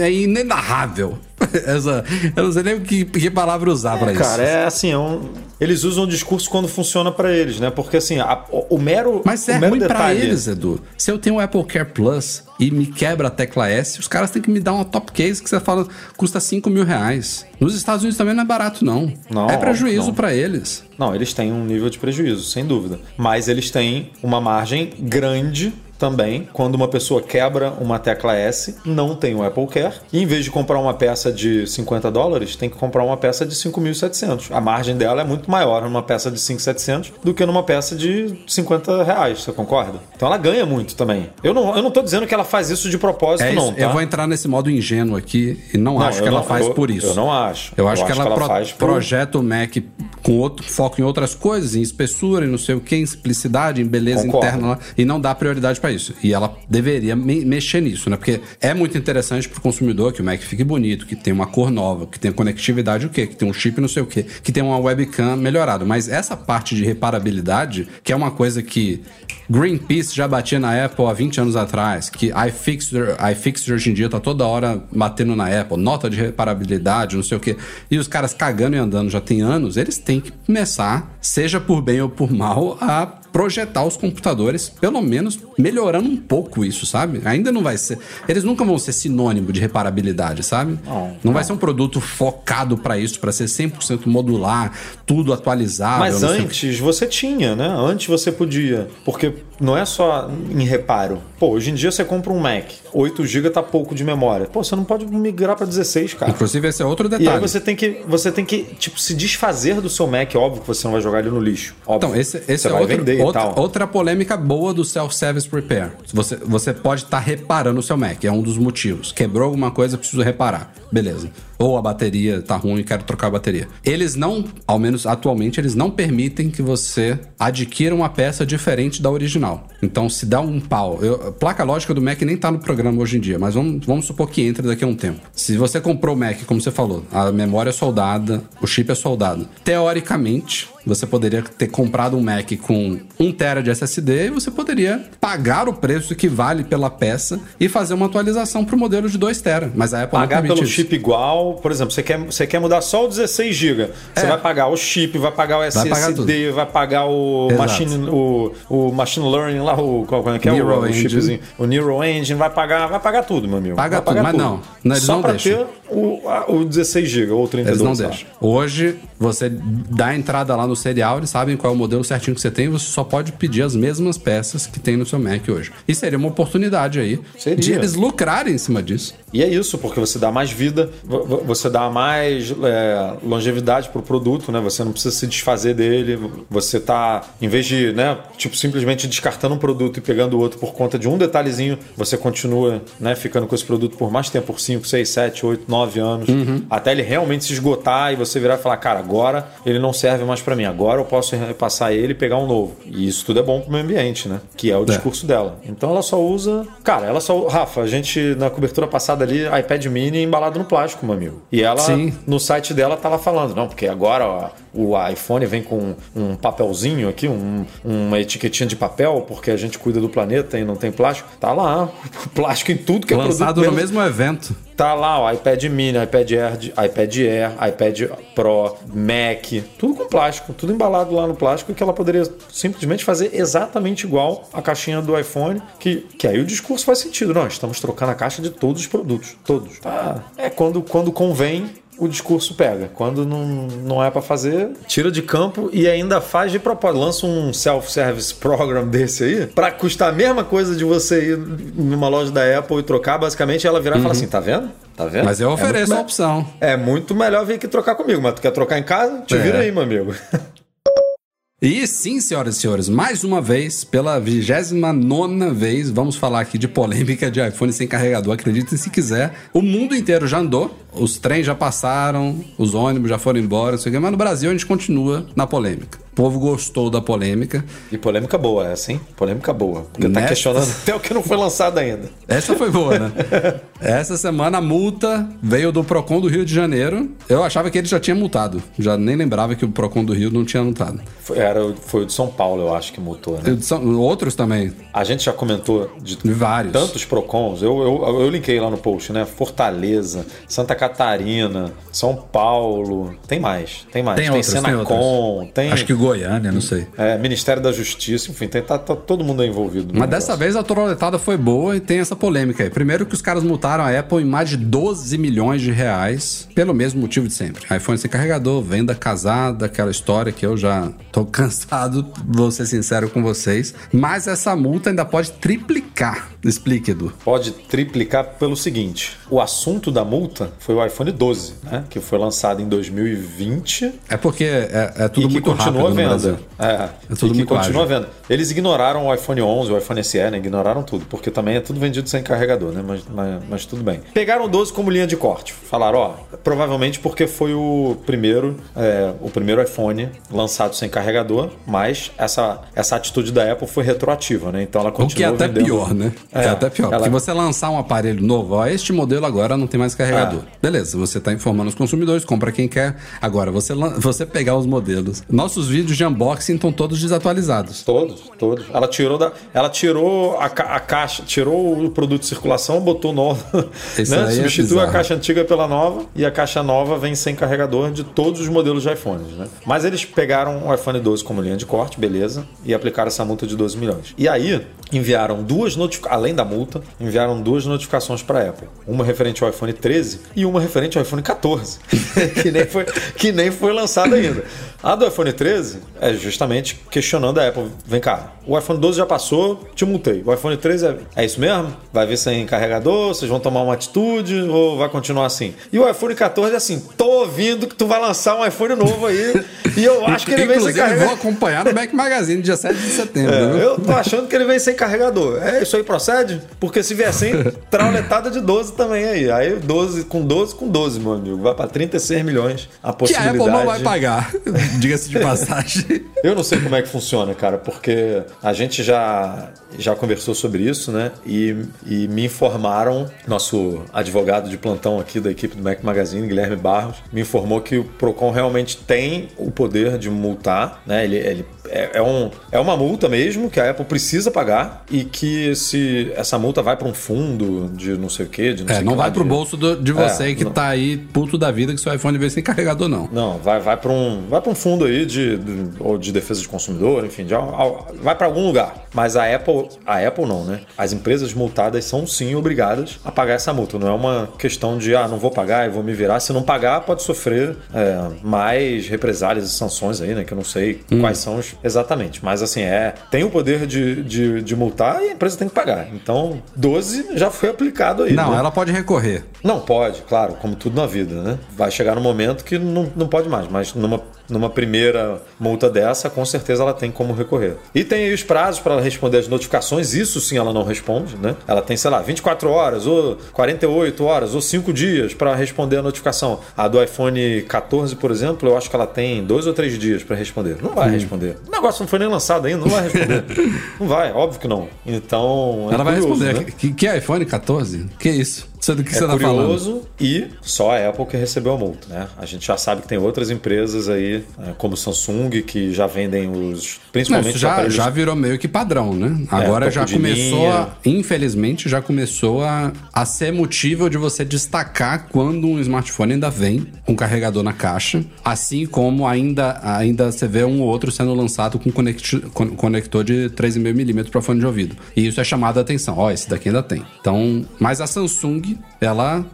Speaker 4: é inenarrável. Essa, eu não sei nem que, que palavra usar pra isso.
Speaker 5: Cara, é assim, é um- eles usam o discurso quando funciona pra eles, né? Porque assim, a- o, o mero
Speaker 4: Mas
Speaker 5: o
Speaker 4: é
Speaker 5: mero
Speaker 4: ruim pra
Speaker 5: detalhe-
Speaker 4: eles, Edu. Se eu tenho o Apple Care Plus e me quebra a tecla S, os caras têm que me dar uma top case que você fala custa 5 mil reais. Nos Estados Unidos também não é barato, não.
Speaker 5: Não,
Speaker 4: é prejuízo pra eles.
Speaker 5: Não, eles têm um nível de prejuízo, sem dúvida. Mas eles têm uma margem grande também quando uma pessoa quebra uma tecla S, não tem o Apple Care, e em vez de comprar uma peça de 50 dólares, tem que comprar uma peça de 5.700. A margem dela é muito maior numa peça de 5.700 do que numa peça de 50 reais, você concorda? Então ela ganha muito também. Eu não, eu não tô dizendo que ela faz isso de propósito,
Speaker 4: É isso.
Speaker 5: não, tá?
Speaker 4: Eu vou entrar nesse modo ingênuo aqui e não,
Speaker 5: Não,
Speaker 4: acho que ela
Speaker 5: não-
Speaker 4: faz
Speaker 5: eu-
Speaker 4: por isso.
Speaker 5: eu não acho.
Speaker 4: Eu
Speaker 5: Eu
Speaker 4: acho que
Speaker 5: acho
Speaker 4: ela,
Speaker 5: que ela
Speaker 4: pro-
Speaker 5: faz por-
Speaker 4: projeta o Mac com outro foco em outras coisas, em espessura, em não sei o que, em simplicidade, em beleza
Speaker 5: Concordo.
Speaker 4: interna e não dá prioridade pra isso. E ela deveria me- mexer nisso, né? Porque é muito interessante pro consumidor que o Mac fique bonito, que tenha uma cor nova, que tenha conectividade o quê, que tenha um chip não sei o quê, que tenha uma webcam melhorado. Mas essa parte de reparabilidade, que é uma coisa que Greenpeace já batia na Apple há 20 anos atrás, que iFixer, iFixer hoje em dia tá toda hora batendo na Apple, nota de reparabilidade, não sei o quê. E os caras cagando e andando já tem anos, eles têm que começar, seja por bem ou por mal, a projetar os computadores, pelo menos melhorando um pouco isso, sabe? Ainda não vai ser. Eles nunca vão ser sinônimo de reparabilidade, sabe? Não, vai ser um produto focado pra isso, pra ser 100% modular, tudo atualizável.
Speaker 5: Mas
Speaker 4: não
Speaker 5: antes você tinha, né? Antes você podia. Porque não é só em reparo. Pô, hoje em dia você compra um Mac, 8 GB tá pouco de memória. Pô, você não pode migrar para 16, cara.
Speaker 4: Inclusive, esse é outro
Speaker 5: E
Speaker 4: detalhe.
Speaker 5: aí você tem que, você tem que, tipo, se desfazer do seu Mac. Óbvio que você não vai jogar ele no lixo. Óbvio.
Speaker 4: Então, esse, esse é outro,
Speaker 5: e
Speaker 4: outra, outra polêmica boa do self-service repair. Você, você pode estar reparando o seu Mac, é um dos motivos. Quebrou alguma coisa, preciso reparar. Beleza. Ou a bateria tá ruim e quero trocar a bateria. Eles não, ao menos atualmente, eles não permitem que você adquira uma peça diferente da original. Então, se dá um pau. Eu, a placa lógica do Mac nem tá no programa hoje em dia, mas vamos, vamos supor que entre daqui a um tempo. Se você comprou o Mac, como você falou, a memória é soldada, o chip é soldado. Teoricamente, você poderia ter comprado um Mac com 1 tera de SSD e você poderia pagar o preço que vale pela peça e fazer uma atualização para o modelo de 2 tera. Mas a Apple
Speaker 5: Pagar
Speaker 4: não permite
Speaker 5: pelo
Speaker 4: isso.
Speaker 5: chip igual, por exemplo, você quer, você quer mudar só o 16 GB. Você
Speaker 4: É.
Speaker 5: vai pagar o chip, vai pagar o
Speaker 4: Vai pagar
Speaker 5: SSD, vai pagar o
Speaker 4: Exato.
Speaker 5: machine, o, o machine learning lá, o qual é que é o,
Speaker 4: Neural
Speaker 5: o
Speaker 4: Engine.
Speaker 5: chipzinho, o Neural Engine, vai pagar, vai pagar tudo, meu amigo.
Speaker 4: Paga
Speaker 5: vai pagar
Speaker 4: tudo, mas não. Não, eles
Speaker 5: só
Speaker 4: não
Speaker 5: pra
Speaker 4: deixam.
Speaker 5: ter o, o 16 GB ou o 32.
Speaker 4: Eles não deixam. Hoje, você dá a entrada lá no serial, eles sabem qual é o modelo certinho que você tem, você só pode pedir as mesmas peças que tem no seu Mac hoje. E seria uma oportunidade aí
Speaker 5: Seria.
Speaker 4: de eles lucrarem em cima disso.
Speaker 5: E é isso, porque você dá mais vida, você dá mais é, longevidade pro produto, né? Você não precisa se desfazer dele. Você tá, em vez de, né, tipo, simplesmente descartando um produto e pegando o outro por conta de um detalhezinho, você continua, né, ficando com esse produto por mais tempo, por 5, 6, 7, 8, 9 anos, até ele realmente se esgotar e você virar e falar, cara, agora ele não serve mais para mim, agora eu posso repassar ele e pegar um novo. E isso tudo é bom pro meio ambiente, né? Que é o discurso dela. Então ela só usa. Cara, ela só. Rafa, a gente, na cobertura passada ali, iPad mini embalado no plástico, meu amigo. E ela,
Speaker 4: Sim.
Speaker 5: no site dela, tá lá falando, não, porque agora ó, o iPhone vem com um papelzinho aqui, um- uma etiquetinha de papel, porque a gente cuida do planeta e não tem plástico. Tá lá, plástico em tudo que é
Speaker 4: Lançado no mesmo evento.
Speaker 5: Tá lá o iPad mini, iPad Air, iPad Air, iPad Pro, Mac, tudo com plástico, tudo embalado lá no plástico que ela poderia simplesmente fazer exatamente igual a caixinha do iPhone, que, que aí o discurso faz sentido. Não, estamos trocando a caixa de todos os produtos, todos. Tá? É quando, quando convém o discurso pega. Quando não, não é pra fazer, tira de campo e ainda faz de propósito. Lança um self-service program desse aí, pra custar a mesma coisa de você ir numa loja da Apple e trocar, basicamente ela virar e falar assim: tá vendo? Tá vendo?
Speaker 4: Mas eu
Speaker 5: É
Speaker 4: ofereço
Speaker 5: muito
Speaker 4: a opção.
Speaker 5: É muito melhor vir aqui trocar comigo, mas tu quer trocar em casa? Te
Speaker 4: É.
Speaker 5: vira aí, meu amigo.
Speaker 4: E sim, senhoras e senhores, mais uma vez, pela 29 vez, vamos falar aqui de polêmica de iPhone sem carregador. Acreditem se quiser. O mundo inteiro já andou, os trens já passaram, os ônibus já foram embora, mas no Brasil a gente continua na polêmica. O povo gostou da polêmica.
Speaker 5: E polêmica boa essa, hein? Polêmica boa. Porque tá
Speaker 4: Nesta-
Speaker 5: questionando até o que não foi lançado ainda.
Speaker 4: Essa foi boa, né? Essa semana a multa veio do Procon do Rio de Janeiro. Eu achava que ele já tinha multado. Já nem lembrava que o Procon do Rio não tinha multado.
Speaker 5: Foi, era, o- foi o de São Paulo, eu acho, que mutou, né?
Speaker 4: São outros também.
Speaker 5: A gente já comentou de
Speaker 4: Vários.
Speaker 5: tantos Procons. Eu, eu, eu linkei lá no post, né? Fortaleza, Santa Catarina, São Paulo. Tem mais, tem mais.
Speaker 7: Tem outros, tem
Speaker 5: Senacom, tem,
Speaker 7: Acho que Goiânia, não sei.
Speaker 5: é, Ministério da Justiça, enfim, tem, tá, tá todo mundo envolvido.
Speaker 4: Mas dessa
Speaker 5: negócio.
Speaker 4: vez a troletada foi boa e tem essa polêmica aí. Primeiro que os caras multaram a Apple em mais de 12 milhões de reais, pelo mesmo motivo de sempre. iPhone sem carregador, venda casada, aquela história que eu já tô cansado, vou ser sincero com vocês. Mas essa multa ainda pode triplicar. Explique, Edu.
Speaker 5: Pode triplicar pelo seguinte: o assunto da multa foi o iPhone 12, né? Que foi lançado em 2020
Speaker 4: É porque é, é tudo
Speaker 5: e que
Speaker 4: muito
Speaker 5: continua
Speaker 4: rápido
Speaker 5: venda. É,
Speaker 4: tudo
Speaker 5: e que
Speaker 4: muito
Speaker 5: continua
Speaker 4: ágil.
Speaker 5: venda. Eles ignoraram o iPhone 11, o iPhone SE, né? Ignoraram tudo, porque também é tudo vendido sem carregador, né? Mas, mas, mas tudo bem. Pegaram o 12 como linha de corte. Falaram, ó, provavelmente porque foi o primeiro, é, o primeiro iPhone lançado sem carregador, mas essa, essa atitude da Apple foi retroativa, né? Então ela
Speaker 4: O que é
Speaker 5: continua
Speaker 4: até
Speaker 5: vendendo-
Speaker 4: pior, né? É,
Speaker 5: É,
Speaker 4: até pior.
Speaker 5: ela-
Speaker 4: Porque você lançar um aparelho novo, ó, este modelo agora não tem mais carregador.
Speaker 5: É.
Speaker 4: Beleza, você tá informando os consumidores, compra quem quer. Agora, você, você pegar os modelos. Nossos vídeos de unboxing estão todos desatualizados.
Speaker 5: Todos, todos. Ela tirou da, ela tirou a, ca- a caixa, tirou o produto de circulação, botou novo, né?
Speaker 4: aí é
Speaker 5: Substituiu a caixa antiga pela nova e a caixa nova vem sem carregador de todos os modelos de iPhones, né? Mas eles pegaram o iPhone 12 como linha de corte, beleza, e aplicaram essa multa de 12 milhões. E aí enviaram duas notificações, além da multa, enviaram duas notificações para a Apple. Uma referente ao iPhone 13 e uma referente ao iPhone 14, que nem foi que nem foi lançado ainda. A do iPhone 13 é justamente questionando a Apple. Vem cá, o iPhone 12 já passou, te multei. O iPhone 13 é, é isso mesmo? Vai vir sem carregador? Vocês vão tomar uma atitude ou vai continuar assim? E o iPhone 14 é assim: tô ouvindo que tu vai lançar um iPhone novo aí e eu acho que ele vem sem
Speaker 4: Inclusive, vou
Speaker 5: carregador.
Speaker 4: acompanhar no Mac Magazine, dia 7 de setembro.
Speaker 5: É, eu tô achando que ele vem sem carregador. É, isso aí procede? Porque se vier sem, trauletada de 12 também aí. Aí 12 com 12 com 12, meu amigo. Vai pra 36 milhões a
Speaker 4: Que a
Speaker 5: possibilidade.
Speaker 4: Apple não vai pagar, diga-se de passagem.
Speaker 5: Eu não sei como é que funciona, cara, porque a gente já, já conversou sobre isso, né? E, e me informaram, nosso advogado de plantão aqui da equipe do Mac Magazine, Guilherme Barros, me informou que o Procon realmente tem o poder de multar, né? Ele, ele é, é um, é uma multa mesmo que a Apple precisa pagar e que se essa multa vai para um fundo de não sei o quê, de não
Speaker 4: É,
Speaker 5: sei
Speaker 4: não
Speaker 5: que
Speaker 4: vai pro
Speaker 5: de-
Speaker 4: bolso do- de você
Speaker 5: É,
Speaker 4: que
Speaker 5: não.
Speaker 4: tá aí puto da vida que seu iPhone veio sem carregador, não.
Speaker 5: Não, vai, vai para um, vai um fundo aí de, de- ou de defesa de consumidor, enfim, de, vai para algum lugar. Mas a Apple, a Apple não, né? As empresas multadas são sim obrigadas a pagar essa multa. Não é uma questão de, ah, não vou pagar e vou me virar. Se não pagar, pode sofrer é, mais represálias e sanções aí, né? Que eu não sei
Speaker 4: Hum.
Speaker 5: quais são os- exatamente. Mas assim, é, tem o poder de, de, de multar e a empresa tem que pagar. Então, 12 já foi aplicado aí.
Speaker 4: Não,
Speaker 5: né?
Speaker 4: ela pode recorrer.
Speaker 5: Não pode, claro, como tudo na vida, né? Vai chegar no momento que não, não pode mais, mas numa, numa primeira multa dessa, com certeza ela tem como recorrer. E tem aí os prazos para ela responder as notificações, isso sim ela não responde, né? Ela tem, sei lá, 24 horas, ou 48 horas, ou 5 dias para responder a notificação. A do iPhone 14, por exemplo, eu acho que ela tem dois ou três dias para responder. Não vai responder. O negócio não foi nem lançado ainda, não vai responder. não vai, óbvio que não. Então. é
Speaker 4: ela vai
Speaker 5: curioso,
Speaker 4: responder.
Speaker 5: né?
Speaker 4: Que, que iPhone 14? Que isso? Sei do que
Speaker 5: é
Speaker 4: você tá falando.
Speaker 5: e só a Apple que recebeu a multa, né? A gente já sabe que tem outras empresas aí, é, como Samsung, que já vendem os.
Speaker 4: Não,
Speaker 5: Principalmente os
Speaker 4: já,
Speaker 5: aparelhos-
Speaker 4: já virou meio que padrão, né? Agora
Speaker 5: topo
Speaker 4: já começou, a, infelizmente, já começou a, a ser motivo de você destacar quando um smartphone ainda vem com carregador na caixa, assim como ainda, ainda você vê um ou outro sendo lançado com conect, con- conector de 3,5mm para fone de ouvido. E isso é chamado a atenção. Ó, esse daqui ainda tem. Então, mas a Samsung, ela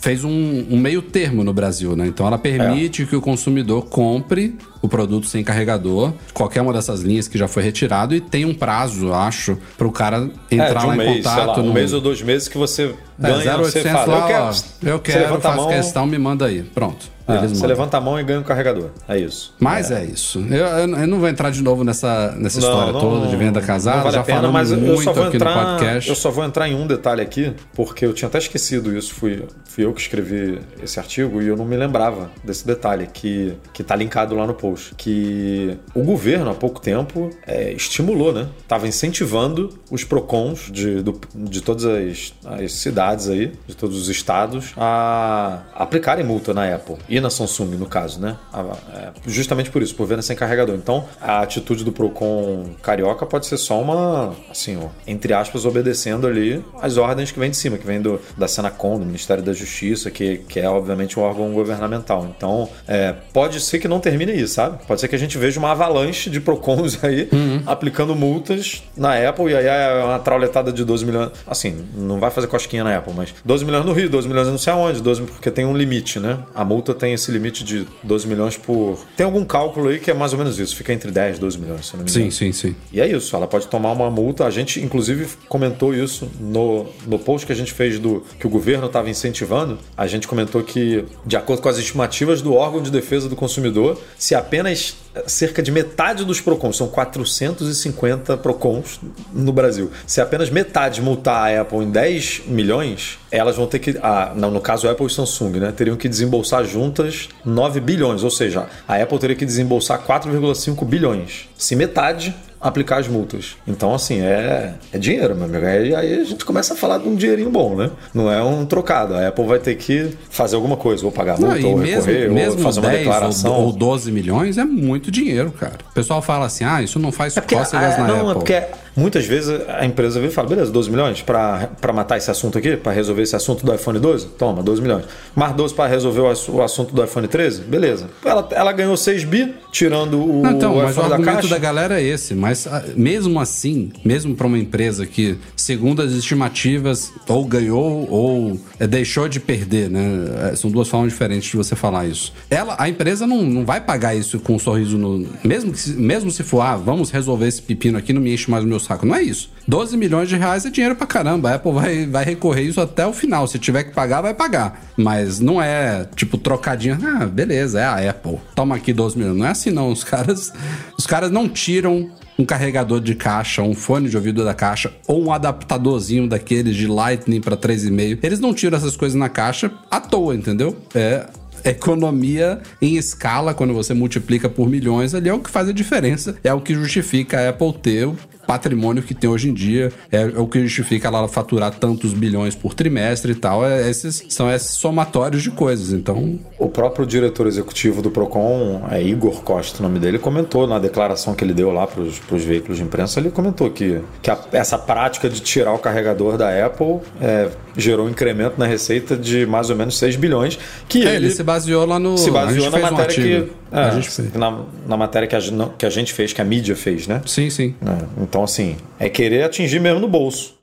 Speaker 4: fez um, um meio termo no Brasil, né? Então ela permite que o consumidor compre o produto sem carregador, qualquer uma dessas linhas que já foi retirado e tem um prazo, acho, para o cara
Speaker 5: É,
Speaker 4: entrar
Speaker 5: de um
Speaker 4: lá em
Speaker 5: mês,
Speaker 4: contato.
Speaker 5: lá, um
Speaker 4: no...
Speaker 5: mês ou dois meses que você ganha,
Speaker 4: é,
Speaker 5: você
Speaker 4: 0800
Speaker 5: fala,
Speaker 4: lá,
Speaker 5: eu quero,
Speaker 4: eu quero, faço
Speaker 5: mão,
Speaker 4: questão, me manda aí. Pronto.
Speaker 5: é,
Speaker 4: Eles
Speaker 5: você levanta a mão e ganha um carregador. É isso.
Speaker 4: Mas é, isso. Eu, eu- eu não vou entrar de novo nessa, nessa
Speaker 5: Não,
Speaker 4: história
Speaker 5: não,
Speaker 4: toda de venda casada.
Speaker 5: vale
Speaker 4: já
Speaker 5: pena,
Speaker 4: falamos
Speaker 5: mas
Speaker 4: muito aqui
Speaker 5: entrar,
Speaker 4: no podcast.
Speaker 5: Eu só vou entrar em um detalhe aqui, porque eu tinha até esquecido isso. Fui, fui eu que escrevi esse artigo e eu não me lembrava desse detalhe que, que tá linkado lá no post. Que o governo, há pouco tempo, é, estimulou, né? Tava incentivando os PROCONs de, do- de todas as, as cidades aí, de todos os estados, a aplicarem multa na Apple e na Samsung, no caso, né? A- é, justamente por isso, por venda sem carregador. Então, a atitude do Procon carioca pode ser só uma, assim, ó, entre aspas, obedecendo ali as ordens que vêm de cima, que vem do, da Senacom, do Ministério da Justiça, que, que é obviamente um órgão governamental. Então, é, pode ser que não termine aí, sabe? Pode ser que a gente veja uma avalanche de Procons aí aplicando multas na Apple e aí é uma trauletada de 12 milhões. Assim, não vai fazer cosquinha na Apple, mas 12 milhões no Rio, 12 milhões não sei aonde, 12, porque tem um limite, né? A multa tem esse limite de 12 milhões por. Tem algum cálculo aí que é mais ou menos isso, fica entre 10 e 12 milhões, se não me engano.
Speaker 4: Sim, sim, sim.
Speaker 5: E é isso, ela pode tomar uma multa. A gente, inclusive, comentou isso no, no post que a gente fez do que o governo estava incentivando. A gente comentou que, de acordo com as estimativas do órgão de defesa do consumidor, se apenas eh, cerca de metade dos PROCONs, são 450 PROCONs no Brasil, se apenas metade multar a Apple em 10 milhões, elas vão ter que, ah, não, no caso Apple e Samsung, né, teriam que desembolsar juntas 9 bilhões, ou seja, a Apple teria que desembolsar 4,5 bilhões. Se metade aplicar as multas. Então, assim, é, é dinheiro, meu amigo. E aí a gente começa a falar de um dinheirinho bom, né? Não é um trocado. A Apple vai ter que fazer alguma coisa, ou pagar
Speaker 4: Não,
Speaker 5: multa,
Speaker 4: e
Speaker 5: ou
Speaker 4: mesmo,
Speaker 5: recorrer, ou
Speaker 4: mesmo
Speaker 5: fazer uma
Speaker 4: 10
Speaker 5: declaração.
Speaker 4: ou, ou 12 milhões é muito dinheiro, cara. O pessoal fala assim, ah, isso não faz
Speaker 5: É porque,
Speaker 4: cócegas
Speaker 5: ah,
Speaker 4: na
Speaker 5: não,
Speaker 4: Apple.
Speaker 5: é porque muitas vezes a empresa vem e fala, beleza, 12 milhões para matar esse assunto aqui, para resolver esse assunto do iPhone 12? Toma, 12 milhões. Mais 12 para resolver o ass- o assunto do iPhone 13? Beleza. Ela, ela ganhou 6 bi, tirando o,
Speaker 4: Não, então, mas o
Speaker 5: iPhone da
Speaker 4: argumento
Speaker 5: caixa.
Speaker 4: da galera é esse. Mas ah, mesmo assim, mesmo para uma empresa que, segundo as estimativas, ou ganhou ou eh, deixou de perder, né? Eh, São duas formas diferentes de você falar isso. Ela, a empresa não, não vai pagar isso com um sorriso no. Mesmo, que, mesmo se for, ah, vamos resolver esse pepino aqui, não me enche mais o meu saco. Não é isso. 12 milhões de reais é dinheiro pra caramba. A Apple vai, vai recorrer isso até o final. Se tiver que pagar, vai pagar. Mas não é tipo trocadinho. Ah, beleza, é a Apple. Toma aqui 12 milhões. Não é assim, não. Os caras, os caras não tiram um carregador de caixa, um fone de ouvido da caixa ou um adaptadorzinho daqueles de Lightning para 3,5. Eles não tiram essas coisas na caixa à toa, entendeu? É economia em escala quando você multiplica por milhões, ali é o que faz a diferença, é o que justifica a Apple ter patrimônio que tem hoje em dia, é, o que justifica ela faturar tantos bilhões por trimestre e tal, é, esses são esses somatórios de coisas, então.
Speaker 5: O próprio diretor executivo do Procon, é Igor Costa, o nome dele, comentou na declaração que ele deu lá para os veículos de imprensa, ele comentou que, que a- essa prática de tirar o carregador da Apple é, gerou um incremento na receita de mais ou menos 6 bilhões, que
Speaker 4: É,
Speaker 5: ele,
Speaker 4: ele se baseou lá no.
Speaker 5: se baseou na
Speaker 4: fez um
Speaker 5: matéria que...
Speaker 4: a
Speaker 5: é,
Speaker 4: gente fez.
Speaker 5: na, na matéria que a, que a gente fez, que a mídia fez, né?
Speaker 4: Sim, sim.
Speaker 5: É, então, assim, é querer atingir mesmo no bolso.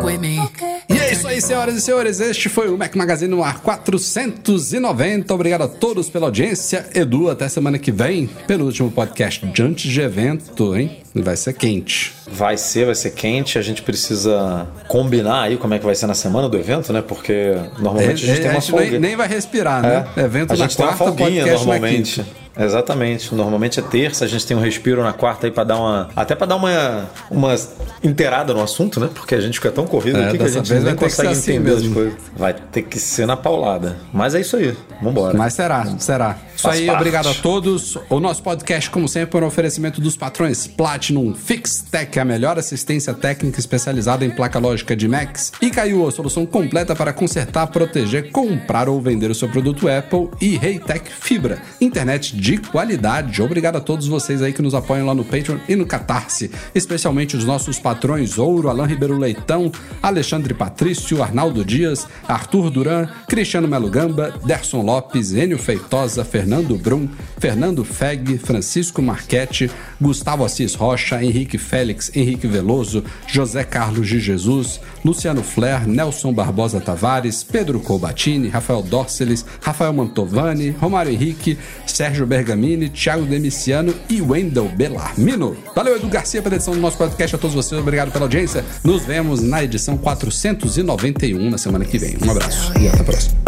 Speaker 2: Queen
Speaker 4: é senhoras e senhores. Este foi o Mac Magazine no ar 490. Obrigado a todos pela audiência. Edu, até semana que vem, penúltimo podcast de antes de evento, hein? Vai ser quente.
Speaker 5: Vai ser, vai ser quente. A gente precisa combinar aí como é que vai ser na semana do evento, né? Porque normalmente a gente tem uma
Speaker 4: nem,
Speaker 5: folga.
Speaker 4: nem vai respirar, né?
Speaker 5: É.
Speaker 4: Evento
Speaker 5: a
Speaker 4: na
Speaker 5: gente tem uma
Speaker 4: quarta,
Speaker 5: folguinha
Speaker 4: podcast
Speaker 5: normalmente. Exatamente. Normalmente é terça, a gente tem um respiro na quarta aí pra dar uma. Até pra dar uma, uma inteirada no assunto, né? Porque a gente fica tão corrido
Speaker 4: É,
Speaker 5: aqui que a gente nem consegue
Speaker 4: assim
Speaker 5: entender as coisas. Vai ter que ser na paulada. Mas é isso aí. Vambora.
Speaker 4: Mas será, será. Isso aí,
Speaker 5: parte.
Speaker 4: obrigado a todos. O nosso podcast, como sempre, é um oferecimento dos patrões Platinum FixTech, a melhor assistência técnica especializada em placa lógica de Macs. E Caiu, a solução completa para consertar, proteger, comprar ou vender o seu produto Apple. E Reitec Fibra, internet de qualidade. Obrigado a todos vocês aí que nos apoiam lá no Patreon e no Catarse, especialmente os nossos patrões Ouro, Alain Ribeiro Leitão, Alexandre Patrício, Arnaldo Dias, Arthur Duran, Cristiano Melo Gamba, Derson Lopes, Enio Feitosa, Fernando Brum, Fernando Feg, Francisco Marchetti, Gustavo Assis Rocha, Henrique Félix, Henrique Veloso, José Carlos de Jesus, Luciano Flair, Nelson Barbosa Tavares, Pedro Colbatini, Rafael Dorceles, Rafael Mantovani, Romário Henrique, Sérgio Bergamini, Thiago Demiciano e Wendel Belarmino. Valeu, Edu Garcia, pela edição do nosso podcast. A todos vocês, obrigado pela audiência. Nos vemos na edição 491 na semana que vem. Um abraço e até a próxima.